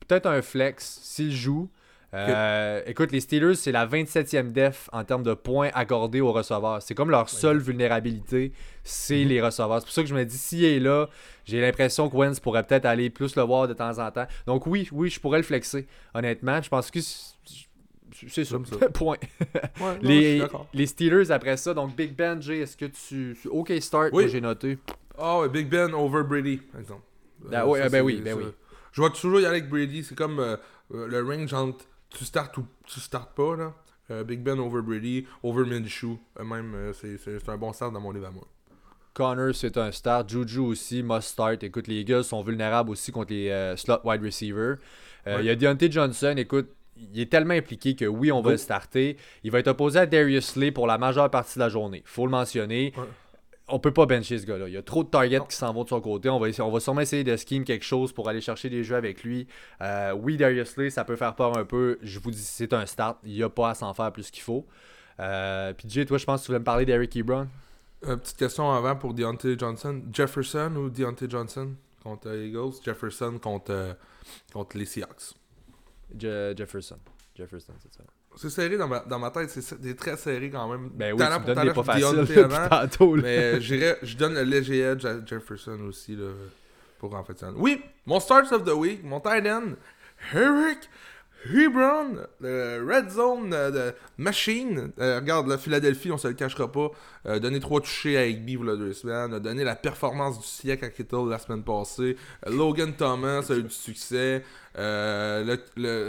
peut-être un flex s'il joue. Euh, écoute, les Steelers, c'est la 27e def en termes de points accordés aux receveurs. C'est comme leur seule vulnérabilité, c'est Mhm. les receveurs. C'est pour ça que je me dis, s'il est là, j'ai l'impression que Wentz pourrait peut-être aller plus le voir de temps en temps. Donc oui, oui, je pourrais le flexer, honnêtement. Je pense que c'est ça. (laughs) Point. Ouais, Les, les Steelers après ça, donc Big Ben, Jay, est-ce que tu. OK, start, Oui. j'ai noté. Ah ouais, Big Ben over Brady, par exemple. Ah Euh, ouais, ça, ah ben oui, ben ça. oui. Je vais toujours y aller avec Brady. C'est comme euh, euh, le range entre tu startes ou tu startes pas. Là. Euh, Big Ben over Brady, over Minshew. Même, c'est un bon start dans mon livre à moi. Connor, c'est un start. Juju aussi, must start. Écoute, les gars sont vulnérables aussi contre les slot wide receivers. Il Ouais. y a Deontay Johnson, écoute, il est tellement impliqué que oui, on va Go. le starter. Il va être opposé à Darius Slay pour la majeure partie de la journée. faut le mentionner. Ouais. On peut pas bencher ce gars-là. Il y a trop de targets qui s'en vont de son côté. On va, on va sûrement essayer de scheme quelque chose pour aller chercher des jeux avec lui. Euh, oui, Darius Slay, ça peut faire peur un peu. Je vous dis, c'est un start. Il n'y a pas à s'en faire plus qu'il faut. Euh, Puis Jay, toi, je pense que tu voulais me parler d'Eric Ebron. Euh, petite question avant pour Deontay Johnson. Jefferson ou Deontay Johnson contre Eagles? Jefferson contre, euh, contre les Seahawks. Je- Jefferson. Jefferson, c'est ça. C'est serré dans ma, dans ma tête, c'est très serré quand même. Ben oui, Talent tu me pour donnes des pas faciles tantôt. là. Mais euh, j'irais- je donne le léger edge à Jefferson aussi là, pour en fait ça. Oui, mon start of the week, mon tight end, Eric Hebron, le Red Zone euh, de Machine. Euh, regarde, la Philadelphie, on se le cachera pas. Euh, donné trois touchés à Higby il y a deux semaines. A donné la performance du siècle à Kittle la semaine passée. Euh, Logan Thomas a eu du succès. Euh,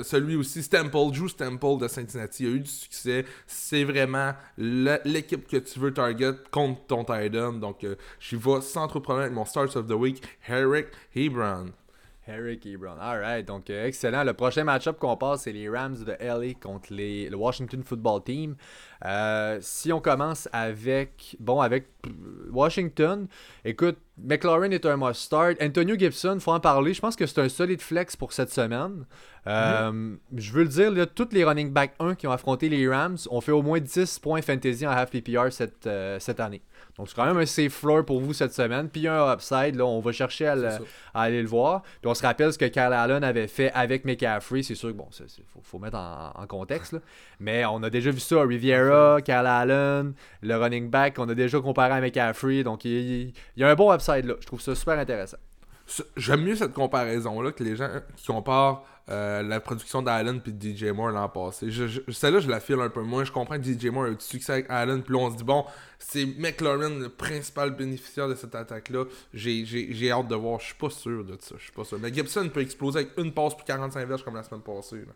celui aussi, Stample, Drew Stample de Cincinnati a eu du succès. C'est vraiment l'équipe que tu veux target contre ton tight end. Donc, euh, j'y vais sans trop de problème avec mon Stars of the Week, Eric Hebron. Eric Ebron. Alright, donc euh, excellent. Le prochain match-up qu'on passe, c'est les Rams de LA contre les, le Washington Football Team. Euh, si on commence avec, bon, avec Washington, écoute, McLaurin est un must-start. Antonio Gibson, faut en parler. Je pense que c'est un solide flex pour cette semaine. Euh, Je veux le dire, là, tous les running back 1 qui ont affronté les Rams ont fait au moins 10 points fantasy en half PPR cette, cette année. Donc c'est quand même un safe floor pour vous cette semaine. Puis il y a un upside, là, on va chercher à, le- aller le voir. Puis on se rappelle ce que Kyle Allen avait fait avec McCaffrey. C'est sûr que bon, il faut, faut mettre en, en contexte. là. Mais on a déjà vu ça à Riviera, Kyle Allen, le running back qu'on a déjà comparé à McCaffrey. Donc il, il- il y a un bon upside là. Je trouve ça super intéressant. J'aime mieux cette comparaison-là que les gens qui comparent euh, la production d'Allen puis de DJ Moore l'an passé. Celle-là, je la file un peu moins. Je comprends que DJ Moore a eu du succès avec Allen, puis là, on se dit, bon, c'est McLaurin le principal bénéficiaire de cette attaque-là. J'ai- hâte de voir. Je suis pas sûr de ça. Je suis pas sûr. Mais Gibson peut exploser avec une passe puis 45 verges comme la semaine passée. là.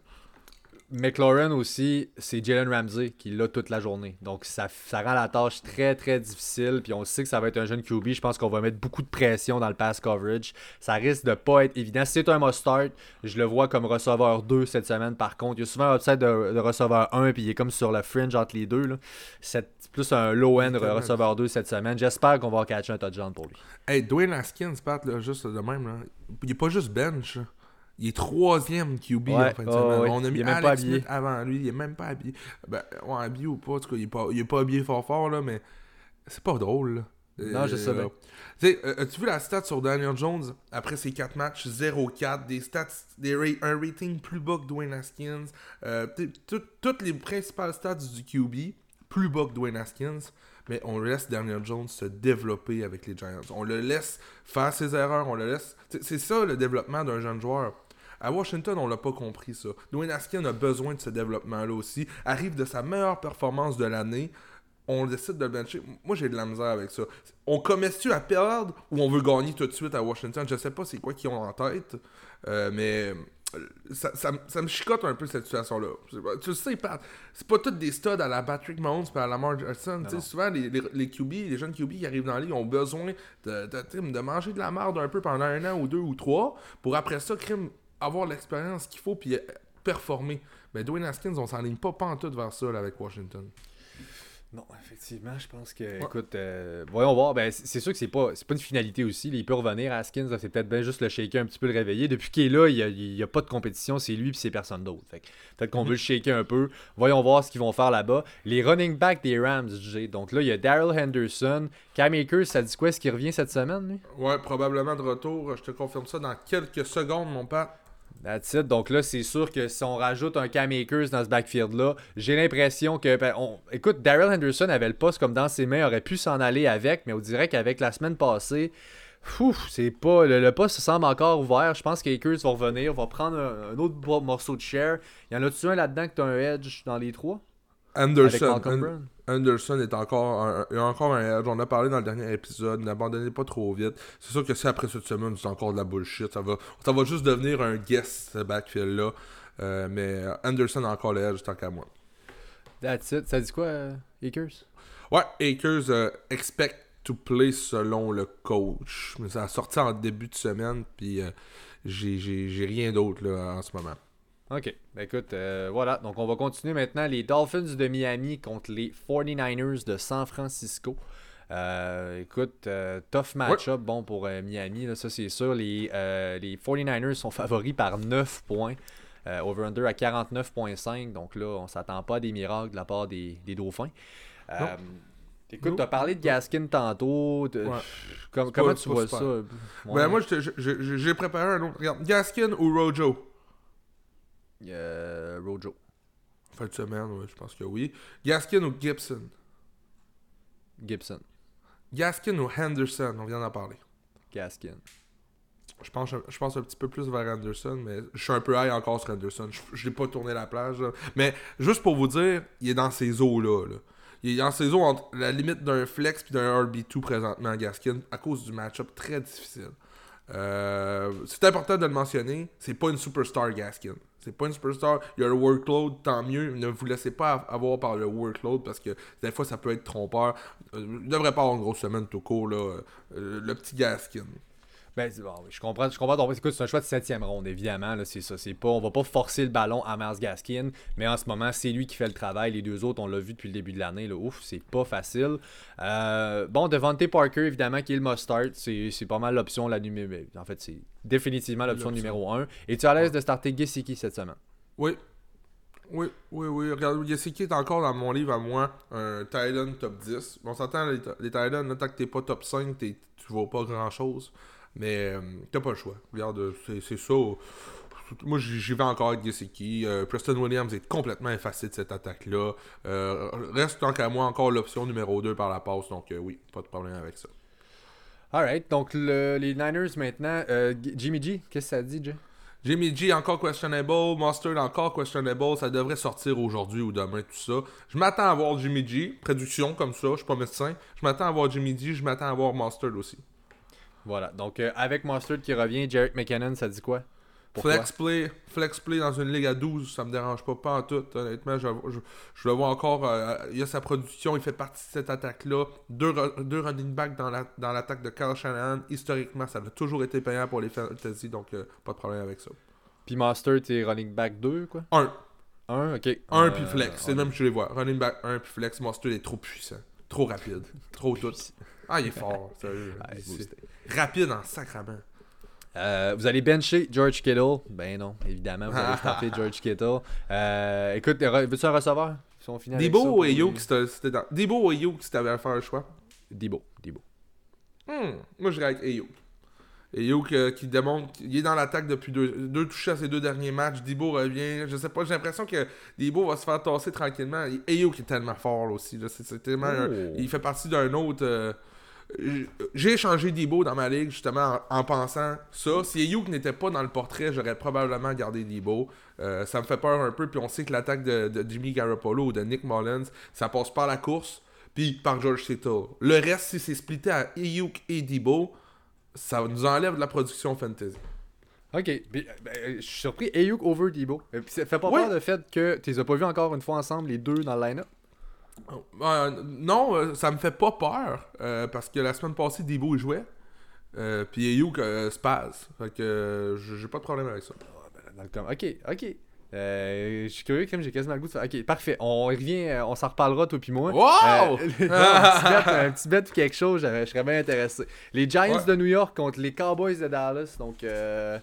McLaurin aussi, c'est Jalen Ramsey qui l'a toute la journée. Donc ça, ça rend la tâche très très difficile. Puis on sait que ça va être un jeune QB. Je pense qu'on va mettre beaucoup de pression dans le pass coverage. Ça risque de pas être évident. C'est un must-start, je le vois comme receveur 2 cette semaine. Par contre, il y a souvent un upside de, de receveur 1 puis il est comme sur le fringe entre les deux. là. C'est plus un low-end receveur 2 cette semaine. J'espère qu'on va catcher un touchdown pour lui. Hey, Dwayne Haskins, Pat, là, juste de même, là, il est pas juste bench. Il est troisième QB en Ouais, fin de semaine. ouais. On a mis est même pas Alex. Smith avant lui, il est même pas habillé. Ben, ouais, habillé ou pas, en tout cas, il est pas, il est pas habillé fort fort, là, mais c'est pas drôle. là. Non, je. Tu sais, euh, as-tu vu la stat sur Daniel Jones? Après ses 4 matchs 0-4, des stats, des ra- un rating plus bas que Dwayne Haskins, euh, toutes les principales stats du QB plus bas que Dwayne Haskins, mais on laisse Daniel Jones se développer avec les Giants. On le laisse faire ses erreurs, on le laisse. C'est ça le développement d'un jeune joueur. À Washington, on l'a pas compris ça. Dwayne Haskins a besoin de ce développement-là aussi. Arrive de sa meilleure performance de l'année. On décide de le bencher. Moi, j'ai de la misère avec ça. On commet-tu à perdre ou on veut gagner tout de suite à Washington? Je sais pas c'est quoi qu'ils ont en tête, euh, mais ça, ça me- ça me chicote un peu cette situation-là. Tu le sais, Pat, c'est pas toutes des studs à la Patrick Mahomes et à Lamar Jackson. Tu sais. Souvent, les, les, les QB, les jeunes QB qui arrivent dans la ligue ont besoin de, de, de manger de la merde un peu pendant un an ou deux ou trois pour après ça, crime, avoir l'expérience qu'il faut puis euh, performer. Mais Dwayne Haskins, on s'enligne pas pantoute vers ça là, avec Washington. Non, effectivement, je pense que. Écoute, euh, voyons voir. Ben, c'est sûr que c'est pas, pas une finalité aussi. là. Il peut revenir à Skins. C'est peut-être bien juste le shaker un petit peu, le réveiller. Depuis qu'il est là, il y a, a pas de compétition. C'est lui puis c'est personne d'autre. Peut-être qu'on veut le shaker un peu. Voyons voir ce qu'ils vont faire là-bas. Les running backs des Rams, Jay. Donc là, il y a Daryl Henderson. Cam Akers, ça dit quoi? Est-ce qu'il revient cette semaine, lui? Ouais, probablement de retour. Je te confirme ça dans quelques secondes, mon père. Donc là, c'est sûr que si on rajoute un Cam Akers dans ce backfield-là, j'ai l'impression que. ben, on- Écoute, Daryl Henderson avait le poste comme dans ses mains, aurait pu s'en aller avec, mais on dirait qu'avec la semaine passée, c'est pas. Le, poste semble encore ouvert. Je pense qu'Akers va revenir, va prendre un, autre morceau de share. Il y en a-tu un là-dedans que tu as un edge dans les trois? Anderson. Anderson est encore un, a encore un edge. On a parlé dans le dernier épisode. N'abandonnez pas trop vite. C'est sûr que si après cette semaine, c'est encore de la bullshit, ça va, ça va juste devenir un guess, ce backfield-là. Euh, mais Anderson a encore le edge tant qu'à moi. That's it. Ça dit quoi, euh, Akers? Ouais, Akers euh, expect to play selon le coach. Mais ça a sorti en début de semaine, puis j'ai- rien d'autre en ce moment. Ok, ben écoute, euh, voilà. Donc on va continuer maintenant les Dolphins de Miami contre les 49ers de San Francisco. Euh, écoute, euh, tough match-up, bon pour euh, Miami, là, ça c'est sûr. Les, les 49ers sont favoris par 9 points. Over-under à 49.5. Donc là, on s'attend pas à des miracles de la part des, des Dauphins. Écoute, tu as parlé de Gaskin tantôt. de- Ouais. Comme- C'est comment pas- tu vois super. ça? Ben, moi, j'ai préparé un autre. Regarde, Gaskin ou Rojo? Euh, Rojo. Fin de semaine, ouais, je pense que oui. Gaskin ou Gibson? Gibson. Gaskin ou Henderson? On vient d'en parler. Gaskin. Je pense, je pense un petit peu plus vers Anderson, mais je suis un peu high encore sur Anderson. Je n'ai pas tourné la plage. là. Mais juste pour vous dire, il est dans ces eaux-là. là. Il est dans ces eaux entre la limite d'un flex et d'un RB2 présentement, Gaskin, à cause du match-up très difficile. Euh, c'est important de le mentionner, c'est pas une superstar Gaskin. C'est pas une superstar. Il y a le workload, tant mieux. Ne vous laissez pas avoir par le workload parce que des fois ça peut être trompeur. Euh, il devrait pas avoir une grosse semaine tout court, là. Euh, le petit Gaskin. Ben, bon, oui, je comprends, je comprends ton point. Écoute, c'est un choix de septième ronde, évidemment. Là, c'est ça. C'est pas, on va pas forcer le ballon à Mars Gaskin, mais en ce moment, c'est lui qui fait le travail. Les deux autres, on l'a vu depuis le début de l'année. Là, ouf, c'est pas facile. Euh, bon, Devontae Parker, évidemment, qui est le must-start. C'est, c'est pas mal l'option, la numéro. En fait, c'est définitivement l'option numéro 1. Et tu es à l'aise de starter Gesicki cette semaine? Oui. Oui, oui, oui. Regarde, Yesiki est encore dans mon livre à moi, un Titan top 10. On s'entend, les, les Titans, tant que t'es pas top 5, t'es- tu vaux pas grand chose. Mais euh, t'as pas le choix. Regarde, c'est ça. Moi, j'y vais encore avec Gesicki. Euh, Preston Williams est complètement effacé de cette attaque-là. Euh, reste tant qu'à moi encore l'option numéro 2 par la passe. Donc, euh, oui, pas de problème avec ça. Alright, donc le- les Niners maintenant. Jimmy G, qu'est-ce que ça dit, Jay? Jimmy G encore questionable, Mustard encore questionable, ça devrait sortir aujourd'hui ou demain, tout ça. Je m'attends à voir Jimmy G, prédiction comme ça, je suis pas médecin. Je m'attends à voir Jimmy G, je m'attends à voir Mustard aussi. Voilà, donc euh, avec Mustard qui revient, Jarek McKinnon, ça dit quoi? Pourquoi? Flex play, flex play dans une ligue à 12, ça me dérange pas, pas en tout. Honnêtement, je, je, je le vois encore. euh, il a sa production, il fait partie de cette attaque-là. Deux, deux running backs dans la- dans l'attaque de Kyle Shanahan. Historiquement, ça a toujours été payant pour les fantasy, donc euh, pas de problème avec ça. Puis Mustard, t'es running back 2, quoi? Un, 1, ok. Un Euh, puis flex, c'est même que je les vois. Running back 1 puis flex, Mustard est trop puissant. Trop rapide. Trop tout. Ah, il est fort, sérieux. (laughs) Boosté. Rapide en sacrament. Euh, vous allez bencher George Kittle? Ben non, évidemment, vous allez starter (laughs) George Kittle. Euh, écoute, veux-tu un receveur? Si on finit Debo et Yoke, c'était dans... Debo et Yoke, si t'avais à faire un choix? Debo, Debo. Hmm, Moi, je avec. Ayuk euh, qui démontre qu'il est dans l'attaque depuis deux, deux touchés à ses deux derniers matchs. Debo revient. Je sais pas, j'ai l'impression que Debo va se faire tasser tranquillement. Ayuk est tellement fort là, aussi. là. Tellement un- Oh. il fait partie d'un autre. J'ai échangé Debo dans ma ligue justement en, en pensant ça. Si Ayuk n'était pas dans le portrait, j'aurais probablement gardé Debo. Euh, ça me fait peur un peu. Puis on sait que l'attaque de, de Jimmy Garoppolo ou de Nick Mullins, ça passe par la course puis par George Kittle. Le reste, si c'est splitté à Ayuk et Debo, ça nous enlève de la production fantasy. Ok, euh, ben, euh, je suis surpris. Ayuk over Debo. Puis ça fait pas Oui. peur le fait que tu les as pas vus encore une fois ensemble, les deux dans le line-up? Euh, non, euh, ça me fait pas peur euh, parce que la semaine passée, Debo il jouait. Euh, puis Ayuk euh, spaz. Fait que euh, j'ai pas de problème avec ça. Le com- Ok, ok. Euh, je suis curieux, comme j'ai quasiment le goût de faire. Ok, parfait. On revient, euh, on s'en reparlera, toi puis moi. Wow! Euh, (laughs) (laughs) non, un petit bet, ou quelque chose, je serais bien intéressé. Les Giants Ouais. de New York contre les Cowboys de Dallas. Donc, euh,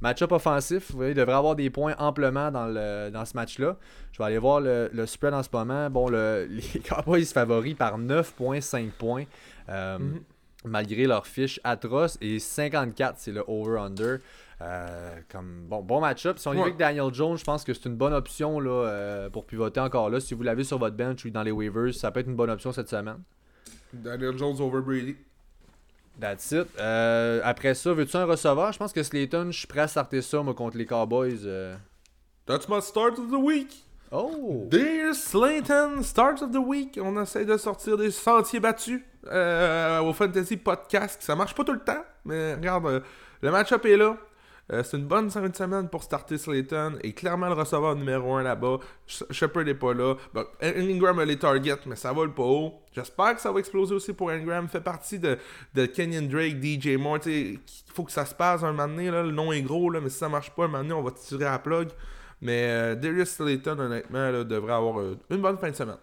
match-up offensif. Vous voyez, il devrait avoir des points amplement dans, le, dans ce match-là. Je vais aller voir le, le spread en ce moment. Bon, le, (laughs) les Cowboys favoris par 9,5 points. Euh, Mhm. malgré leur fiche atroce. Et 54, c'est le over-under. Euh, comme bon, bon match-up. Si on y Ouais. va avec Daniel Jones, je pense que c'est une bonne option là, euh, pour pivoter encore là. Si vous l'avez sur votre bench ou dans les waivers, ça peut être une bonne option cette semaine. Daniel Jones over Brady. That's it. Euh, après ça, veux-tu un receveur? Je pense que Slayton, je suis prêt à starter ça moi, contre les Cowboys. euh. That's my start of the week? Oh Dear Slayton, start of the week. On essaie de sortir des sentiers battus euh, au Fantasy Podcast. Ça marche pas tout le temps, mais regarde, euh, le match-up est là. Euh, c'est une bonne fin de semaine pour starter Slayton et clairement le receveur numéro 1 là-bas. Sh- Shepard n'est pas là. Ingram a les targets, mais ça vole pas haut. J'espère que ça va exploser aussi pour Ingram. Fait partie de, de Kenyon Drake, DJ Moore. Il faut que ça se passe un moment donné. Le nom est gros, là, mais si ça marche pas, un moment donné, on va tirer à plug. Mais euh, Darius Slayton, honnêtement, devrait avoir euh, une bonne fin de semaine.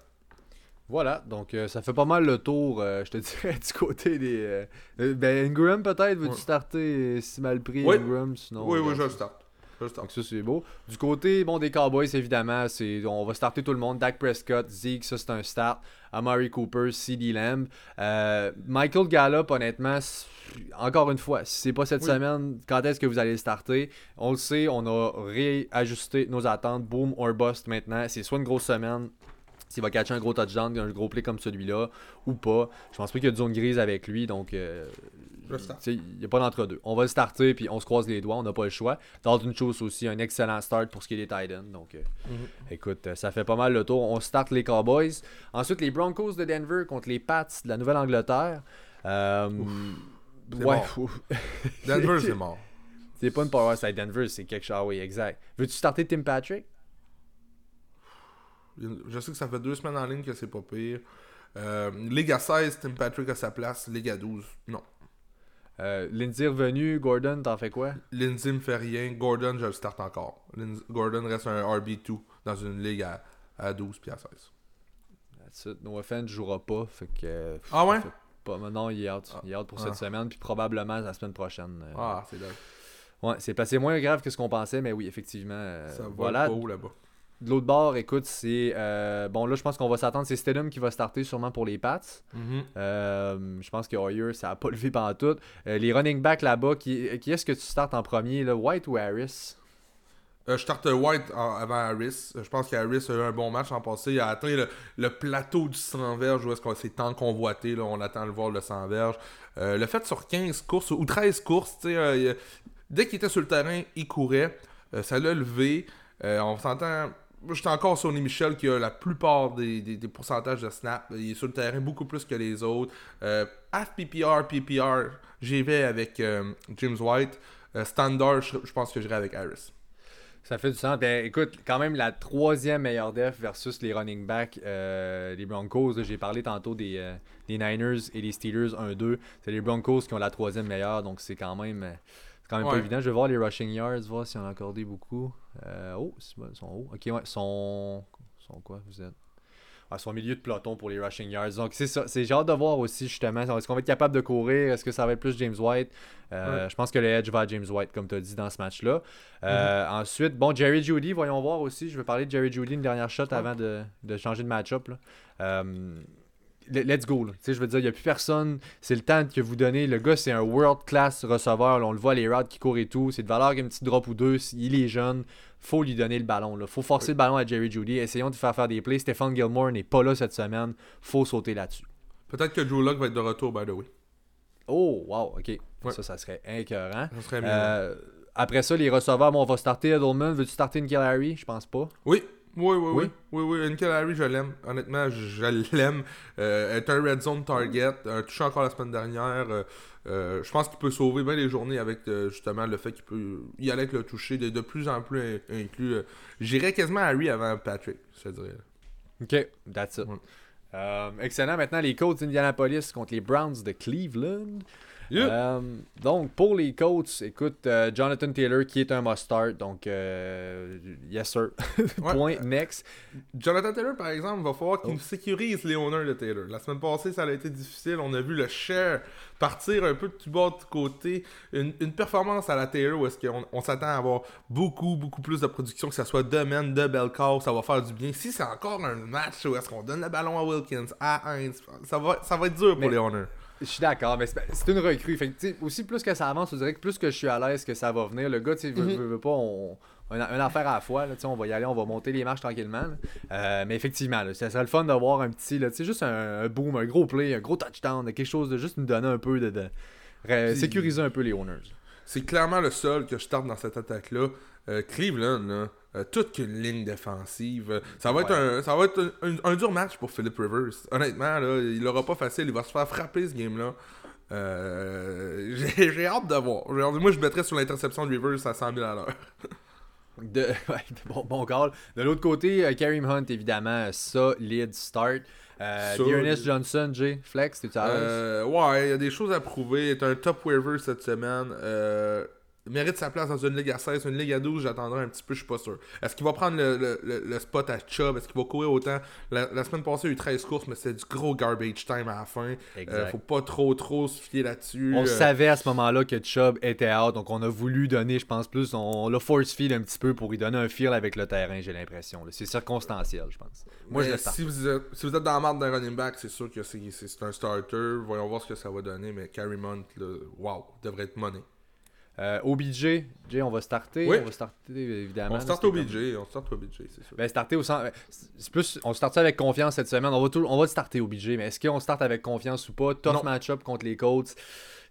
Voilà, donc euh, ça fait pas mal le tour, euh, je te (laughs) dirais, du côté des. euh, ben, Ingram, peut-être, veux-tu Ouais. starter si mal pris Oui. Ingram Sinon, oui, oui, je le start. Je start. Donc ça c'est beau. Du côté bon des Cowboys évidemment, c'est on va starter tout le monde. Dak Prescott, Zeke, ça c'est un start. Amari Cooper, CeeDee Lamb, Michael Gallup honnêtement, encore une fois, si c'est pas cette Oui. semaine, quand est-ce que vous allez le starter? On le sait, on a réajusté nos attentes. Boom or bust maintenant. C'est soit une grosse semaine. S'il va catcher un gros touchdown, un gros play comme celui-là, ou pas. Je pense pas qu'il y a de zone grise avec lui, donc euh, il n'y a pas d'entre-deux. On va le starter, puis on se croise les doigts, on n'a pas le choix. Dalton Schultz aussi, un excellent start pour ce qui est des Titans. Donc, euh, Mhm. écoute, euh, ça fait pas mal le tour. On start les Cowboys. Ensuite, les Broncos de Denver contre les Pats de la Nouvelle-Angleterre. Euh, ouais. (laughs) Denver, c'est mort. c'est pas une power side Denver, c'est quelque chose. Ah oui, exact. Veux-tu starter Tim Patrick? Je sais que ça fait deux semaines en ligne que c'est pas pire. Euh, Ligue à 16, Tim Patrick à sa place. Ligue à 12, non. euh, Lindsay revenu, Gordon, t'en fais quoi? Lindsay me fait rien. Gordon, je le starte encore. Lindsay- Gordon reste un RB2 dans une ligue à, à 12 puis à 16. That's it. No offense, jouera pas. Fait que. euh, Ah ouais? Pas, mais non, il est out. Ah. Il est out pour Ah. cette semaine, puis probablement la semaine prochaine. euh, Ah, c'est dingue. Ouais, c'est passé moins grave que ce qu'on pensait, mais oui, effectivement. euh, Ça va voilà. là-bas. De l'autre bord, écoute, c'est. euh, bon, là, je pense qu'on va s'attendre. C'est Stedham qui va starter sûrement pour les Pats. Mhm. Euh, je pense que Hoyer, ça a pas (laughs) levé pendant tout. Euh, les running backs là-bas, qui, qui est-ce que tu startes en premier, là, White ou Harris? Je starte White en- avant Harris. Je pense qu'Harris a eu un bon match en passé. Il a atteint le, le plateau du 100 verges où est-ce qu'on s'est tant convoité. Là, on attend de le voir le 100 verges. Le fait sur 15 courses ou 13 courses, tu sais, il- dès qu'il était sur le terrain, il courait. Ça l'a levé. On s'entend. J'étais encore Sonny Michel qui a la plupart des, des- des pourcentages de snap. Il est sur le terrain beaucoup plus que les autres. Euh, PPR, PPR, j'y vais avec euh, James White. Euh, standard, je, pense que j'irai avec Harris. Ça fait du sens. Ben, écoute, quand même la troisième meilleure def versus les running backs, euh, les Broncos. J'ai parlé tantôt des, des Niners et les Steelers 1-2. C'est les Broncos qui ont la troisième meilleure, donc c'est quand même, quand même pas évident. Je vais voir les rushing yards, voir si on a accordé beaucoup. Euh, oh, ils sont hauts. Ok, ouais, ils sont. ils sont quoi vous êtes? Ah, Ils sont au milieu de peloton pour les rushing yards. Donc c'est ça. C'est j'ai hâte de voir aussi justement. Est-ce qu'on va être capable de courir Est-ce que ça va être plus James White? Euh, Je pense que le edge va à James White, comme tu as dit dans ce match-là. Euh, Ensuite, bon, Jerry Judy, voyons voir aussi. Je vais parler de Jerry Judy une dernière shot avant de, de changer de match-up. Euh, let's go. là. Tu sais, Je veux dire, il n'y a plus personne. C'est le temps que vous donnez. Le gars, c'est un world-class receveur. là. On le voit, les routes qui courent et tout. C'est de valeur qu'une petite drop ou deux. Il est jeune. faut lui donner le ballon. Il faut forcer le ballon à Jerry Judy. Essayons de faire faire des plays. Stéphane Gilmore n'est pas là cette semaine. faut sauter là-dessus. Peut-être que Joe Locke va être de retour, by the way. Oh, wow, ok. Ouais. Ça, ça serait écœurant. Ça serait. Euh, après ça, les receveurs, bon, on va starter Edelman. Veux-tu starter une Harry? Je pense pas. Oui, oui, oui, oui. Oui? Oui, oui. Uncle Harry, je l'aime. Honnêtement, je je l'aime. Euh, est un red zone target. Un touché encore la semaine dernière. Euh, euh, je pense qu'il peut sauver bien les journées avec euh, justement le fait qu'il peut y aller avec le toucher de, de plus en plus in- inclus. euh. J'irais quasiment Harry avant Patrick, je te dirais. Ok, that's it. Ouais. Euh, excellent. Maintenant, les Colts d'Indianapolis contre les Browns de Cleveland. Yeah. Euh, donc, pour les Colts, écoute, euh, Jonathan Taylor qui est un must-start. Donc, euh, yes sir. (laughs) Ouais. Point next. Jonathan Taylor, par exemple, va falloir qu'il Oh. sécurise les honneurs de Taylor. La semaine passée, ça a été difficile. On a vu le share partir un peu de tout bas de côté. Une, une performance à la Taylor où est-ce qu'on on s'attend à avoir beaucoup, beaucoup plus de production, que ce soit de men, de Belcar, ça va faire du bien. Si c'est encore un match où est-ce qu'on donne le ballon à Wilkins, à Heinz, ça va, ça va être dur pour Mais- les honneurs. Je suis d'accord, mais c'est une recrue. Fait que, aussi, plus que ça avance, on dirait que plus que je suis à l'aise que ça va venir. Le gars, tu sais, veut, Mhm. veut- veut pas, on, on a une affaire à la fois. Là, on va y aller, on va monter les marches tranquillement. Euh, mais effectivement, là, ça serait le fun d'avoir un petit, là, juste un, un boom, un gros play, un gros touchdown, quelque chose de juste nous donner un peu de. de- ré- Puis- sécuriser un peu les owners. C'est clairement le seul que je tente dans cette attaque-là. Euh, Cleveland, là, euh, toute qu'une ligne défensive. Ça va être, un, ça va être un, un- un dur match pour Philip Rivers. Honnêtement, là, il l'aura pas facile. Il va se faire frapper ce game-là. Euh, (laughs) j'ai hâte de voir. Moi, je mettrais sur l'interception de Rivers à 100 000 à l'heure. (laughs) De, (laughs) ouais, de bon, bon call. De l'autre côté, euh, Kareem Hunt, évidemment, solide start. Euh. Dearness Johnson, Jay, Flex, tu à l'aise? Euh, ouais, il y a des choses à prouver. Il est un top waiver cette semaine. Euh, mérite sa place dans une ligue à 16. Une ligue à 12, j'attendrai un petit peu, je suis pas sûr. Est-ce qu'il va prendre le, le- le- spot à Chubb? Est-ce qu'il va courir autant? La, la semaine passée, il y a eu 13 courses, mais c'était du gros garbage time à la fin. Euh, faut pas trop, trop se fier là-dessus. On Euh, savait à ce moment-là que Chubb était out, donc on a voulu donner, je pense, plus. On l'a force feed un petit peu pour lui donner un feel avec le terrain, j'ai l'impression. C'est circonstanciel, je pense. Moi, mais si, vous êtes, si vous êtes dans la marde d'un running back, c'est sûr que c'est un starter. Voyons voir ce que ça va donner. Mais Carrie là, wow, devrait être money. Euh, OBJ, Jay, on va starter. Oui. On va starter, évidemment. On là, start c'était au comme- BJ. On start au BJ, c'est sûr. Ben, starter au centre. C'est plus. On starte ça avec confiance cette semaine. On va, tout, on va starter budget, mais est-ce qu'on starte avec confiance ou pas? Tough match-up contre les Colts.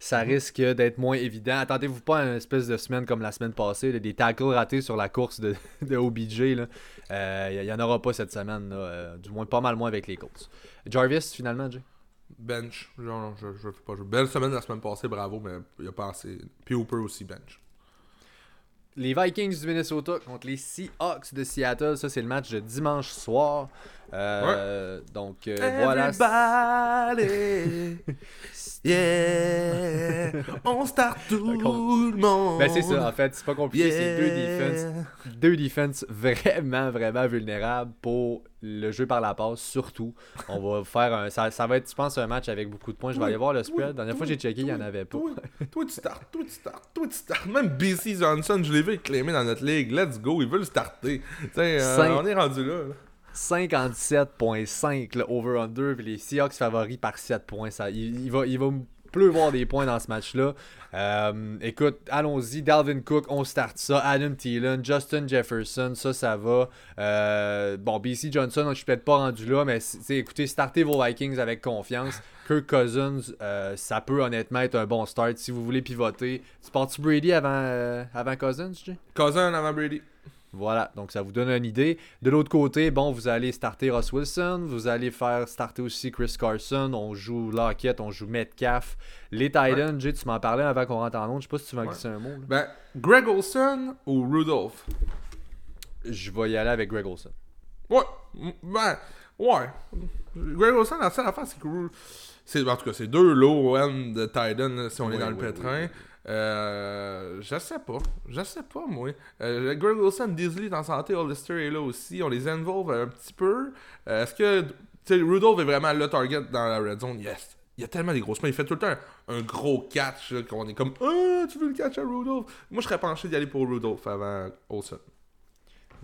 Ça risque d'être moins évident. Attendez-vous pas à une espèce de semaine comme la semaine passée, là, des tackles ratés sur la course de, (laughs) de OBJ. Euh, Il y, en aura pas cette semaine, là, euh, du moins pas mal moins avec les Colts. Jarvis, finalement, Jay? Bench. Non, je, je fais pas jouer. Belle semaine la semaine passée, bravo, mais il a pas assez. Puis Hooper aussi, bench. Les Vikings du Minnesota contre les Seahawks de Seattle. Ça, c'est le match de dimanche soir. Euh, Donc, euh, voilà. (laughs) Yeah, on start (laughs) tout le monde. Ben, c'est ça, en fait, c'est pas compliqué. C'est deux Yeah. defenses deux defenses vraiment, vraiment vulnérables pour le jeu par la passe, surtout. On va faire un. Ça, ça va être, je pense, un match avec beaucoup de points. Je vais aller voir le spread. La dernière fois que j'ai checké, il n'y en avait pas. Toi, toi, tu startes, toi, tu startes, toi, tu startes. Même BC Johnson, je l'ai vu claimer dans notre ligue. Let's go, ils veulent starter. Euh, on est rendu là. là. 57.5 le over-under, puis les Seahawks favoris par 7 points. Ça, il, va, il va pleuvoir des points dans ce match-là. Euh, écoute, allons-y. Dalvin Cook, on start ça. Adam Thielen, Justin Jefferson, ça, ça va. Euh, bon, BC Johnson, je suis peut-être pas rendu là, mais écoutez, startez vos Vikings avec confiance. Kirk Cousins, euh, ça peut honnêtement être un bon start si vous voulez pivoter. Tu portes Brady avant, avant Cousins, Jay? Cousin avant Brady. Voilà, donc ça vous donne une idée. De l'autre côté, bon, vous allez starter Ross Wilson, vous allez faire starter aussi Chris Carson, on joue Lockett, on joue Metcalf. Les Titans, Jay, tu m'en parlais avant qu'on rentre en onde, je sais pas si tu Ouais. glisser un mot. là. Ben, Greg Olson ou Rudolph? Je vais y aller avec Greg Olson. Ouais, ben, ouais. Greg Olson, la seule affaire, c'est que. En tout cas, c'est deux low end de Titan, si on est Oui, dans le pétrin. oui, Euh, je sais pas. Je sais pas, moi. Euh, Greg Wilson, Disley est en santé, Hollister est là aussi. On les involve un petit peu. Euh, Est-ce que. Tu sais, Rudolph est vraiment le target dans la red zone? Yes. Il y a tellement des grosses mains. Il fait tout le temps un, un gros catch qu'on est comme Ah, tu veux le catch à Rudolph? Moi, je serais penché d'y aller pour Rudolph avant Olson.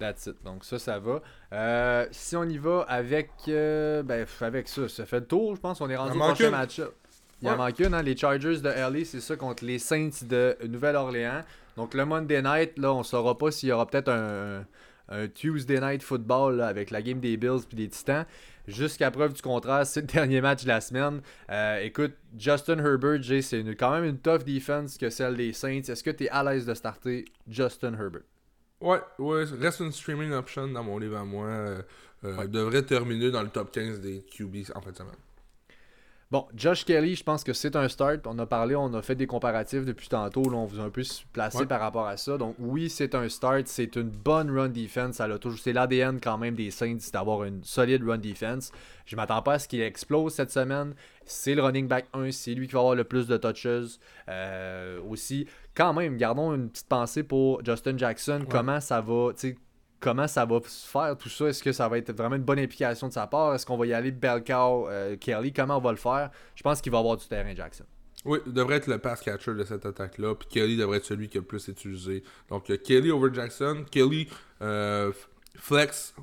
That's it. Donc ça, ça va. Euh, si on y va avec, euh, ben, avec ça, ça fait le tour, je pense. On est rendu au prochain match-up. Il en Ouais. manque une, hein, les Chargers de LA, c'est ça, contre les Saints de Nouvelle-Orléans. Donc le Monday Night, là, on saura pas s'il y aura peut-être un, un Tuesday Night Football là, avec la game des Bills puis des Titans. Jusqu'à preuve du contraire, c'est le (laughs) dernier match de la semaine. Euh, écoute, Justin Herbert, Jay, c'est quand même une tough defense que celle des Saints. Est-ce que tu es à l'aise de starter Justin Herbert? Ouais, ouais, reste une streaming option dans mon livre à moi. Euh, euh, Devrait terminer dans le top 15 des QB en fin de semaine. Bon, Josh Kelly, je pense que c'est un start. On a parlé, on a fait des comparatifs depuis tantôt. Là, on vous a un peu placé Ouais. par rapport à ça. Donc, oui, c'est un start. C'est une bonne run defense. C'est l'ADN quand même des Saints d'avoir une solide run defense. Je m'attends pas à ce qu'il explose cette semaine. C'est le running back 1. C'est lui qui va avoir le plus de touches. Euh, aussi, quand même, gardons une petite pensée pour Justin Jackson. Comment ça va. Comment ça va se faire tout ça? Est-ce que ça va être vraiment une bonne implication de sa part? Est-ce qu'on va y aller Belcow, euh, Kelly? Comment on va le faire? Je pense qu'il va avoir du terrain, Jackson. Oui, il devrait être le pass catcher de cette attaque-là. Puis Kelly devrait être celui qui a le plus utilisé. Donc Kelly over Jackson. Kelly, euh, flex.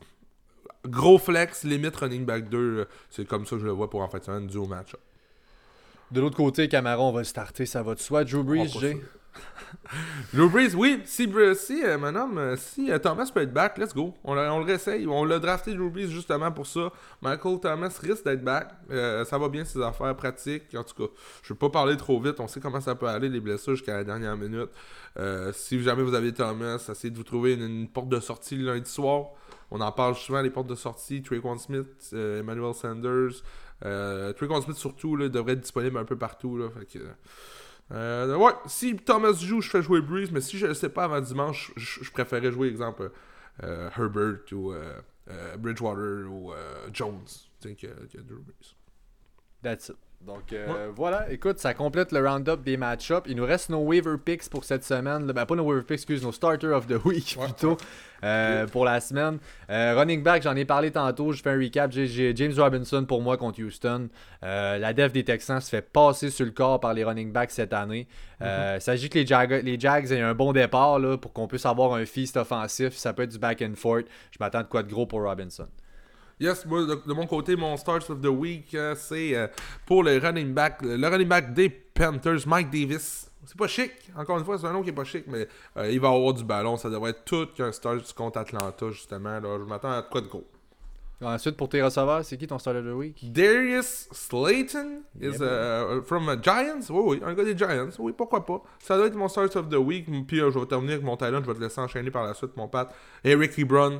Gros flex, limite running back 2. euh, C'est comme ça que je le vois pour en fait dû au match. De l'autre côté, Camara, on va le starter, ça va de soi. Drew Brees, Jay? Drew Brees, oui, si, si euh, mon homme, euh, si euh, Thomas peut être back, let's go. On, le- réessaye. On l'a drafté Drew Brees justement pour ça. Michael Thomas risque d'être back. Euh, ça va bien ses affaires pratiques. En tout cas, je veux pas parler trop vite. On sait comment ça peut aller les blessures jusqu'à la dernière minute. Euh, si jamais vous avez Thomas, essayez de vous trouver une, porte de sortie lundi soir. On en parle souvent, les portes de sortie. Traquan Smith, euh, Emmanuel Sanders. Euh, Traquan Smith surtout là, devrait être disponible un peu partout. Là, fait que, euh, ouais, si Thomas joue, je fais jouer Breeze, mais si je le sais pas avant dimanche, je, je préférais jouer, exemple, euh, Herbert ou euh, euh, Bridgewater ou euh, Jones. Que. That's it. Donc euh, voilà, écoute, ça complète le round-up des match-ups. Il nous reste nos waiver picks pour cette semaine. Ben, pas nos waiver picks, excuse, nos starter of the week Ouais, plutôt euh, pour la semaine. Euh, running back, j'en ai parlé tantôt. Je fais un recap. J'ai- James Robinson pour moi contre Houston. La def des Texans se fait passer sur le corps par les running backs cette année. Euh, Il s'agit que les, Jag- les Jags aient un bon départ là, pour qu'on puisse avoir un feast offensif. Ça peut être du back and forth. Je m'attends de quoi de gros pour Robinson. Yes, moi, de, de mon côté, mon Stars of the Week, euh, c'est euh, pour le running back, le running back des Panthers, Mike Davis. C'est pas chic, encore une fois, c'est un nom qui est pas chic, mais euh, il va avoir du ballon. Ça devrait être tout qu'un Stars contre Atlanta, justement. Là. Je m'attends à quoi de gros. Ensuite, pour tes receveurs, c'est qui ton starter of the week? Darius Slayton is uh, from uh, Giants. Oui, oui, un gars des Giants. Oui, pourquoi pas. Ça doit être mon start of the week. Puis euh, je vais terminer avec mon talent. Je vais te laisser enchaîner par la suite, mon pat. Eric Ebron, euh,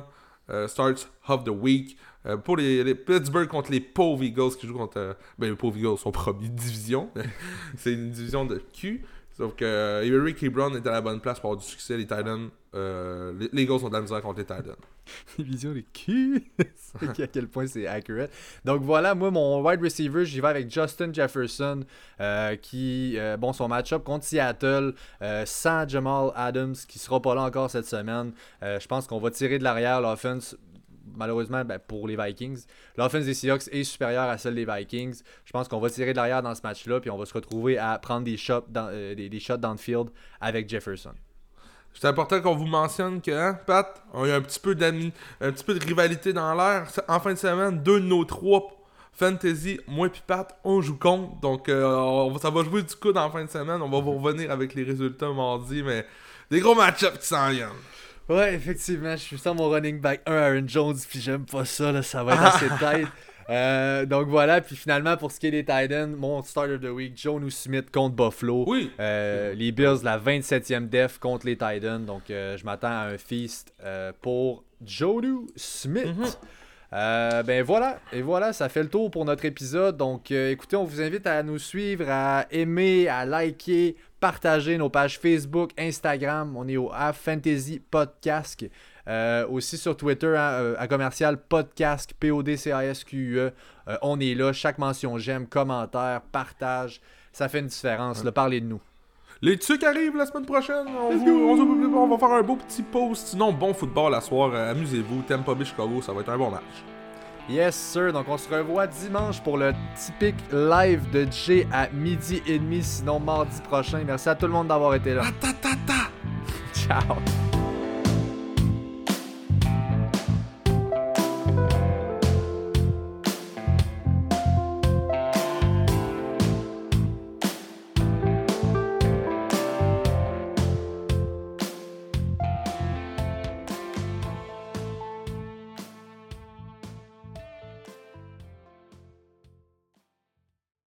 starts of the week. Euh, pour les, les Pittsburgh contre les Pauvres Eagles qui jouent contre. euh, ben, les Pauvres Eagles sont (laughs) première division. (laughs) C'est une division de Q. Sauf que euh, Eric Ebron est à la bonne place pour avoir du succès. Les Titans. euh, les, les Eagles sont de la misère contre les Titans. Division de cul. C'est à quel point c'est accurate. Donc voilà, moi, mon wide receiver, j'y vais avec Justin Jefferson, euh, qui, bon, son match-up contre Seattle, sans Jamal Adams, qui sera pas là encore cette semaine. Je pense qu'on va tirer de l'arrière l'offense. Malheureusement, ben, pour les Vikings, l'offense des Seahawks est supérieure à celle des Vikings. Je pense qu'on va tirer de l'arrière dans ce match-là, puis on va se retrouver à prendre des shots dans, euh, des, downfield avec Jefferson. C'est important qu'on vous mentionne que, hein, Pat, on a un petit peu un petit peu de rivalité dans l'air. En fin de semaine, deux de nos trois fantasy, moi puis Pat, on joue contre. Donc, euh, ça va jouer du coup en fin de semaine. On va vous revenir avec les résultats mardi, mais des gros match-ups qui s'en viennent. Ouais, effectivement, je suis sans mon running back 1 Aaron Jones, puis j'aime pas ça, là, ça va être assez tête. (laughs) Euh, donc voilà, puis finalement, pour ce qui est des Titans, mon starter of the week, John Smith contre Buffalo. Oui. Euh, les Bills, la 27e def contre les Titans. Donc euh, je m'attends à un feast pour Jonu Smith. Mhm. Euh, ben voilà, et voilà, ça fait le tour pour notre épisode. Donc euh, écoutez, on vous invite à nous suivre, à aimer, à liker, partager nos pages Facebook, Instagram. On est au A Fantasy Podcast. Euh, aussi sur Twitter, hein, à commercial podcast, P-O-D-C-A-S-Q-U-E. Euh, on est là, chaque mention j'aime, commentaire, partage, ça fait une différence. là, parlez de nous. Les trucs arrivent la semaine prochaine. On, vous- on va faire un beau petit post. Sinon, bon football à soir. Euh, Amusez-vous. Tampa Bay Chicago, ça va être un bon match. Yes, sir. Donc, on se revoit dimanche pour le typique live de Jay à midi et demi, sinon mardi prochain. Merci à tout le monde d'avoir été là. Ta ta ta. (laughs) Ciao.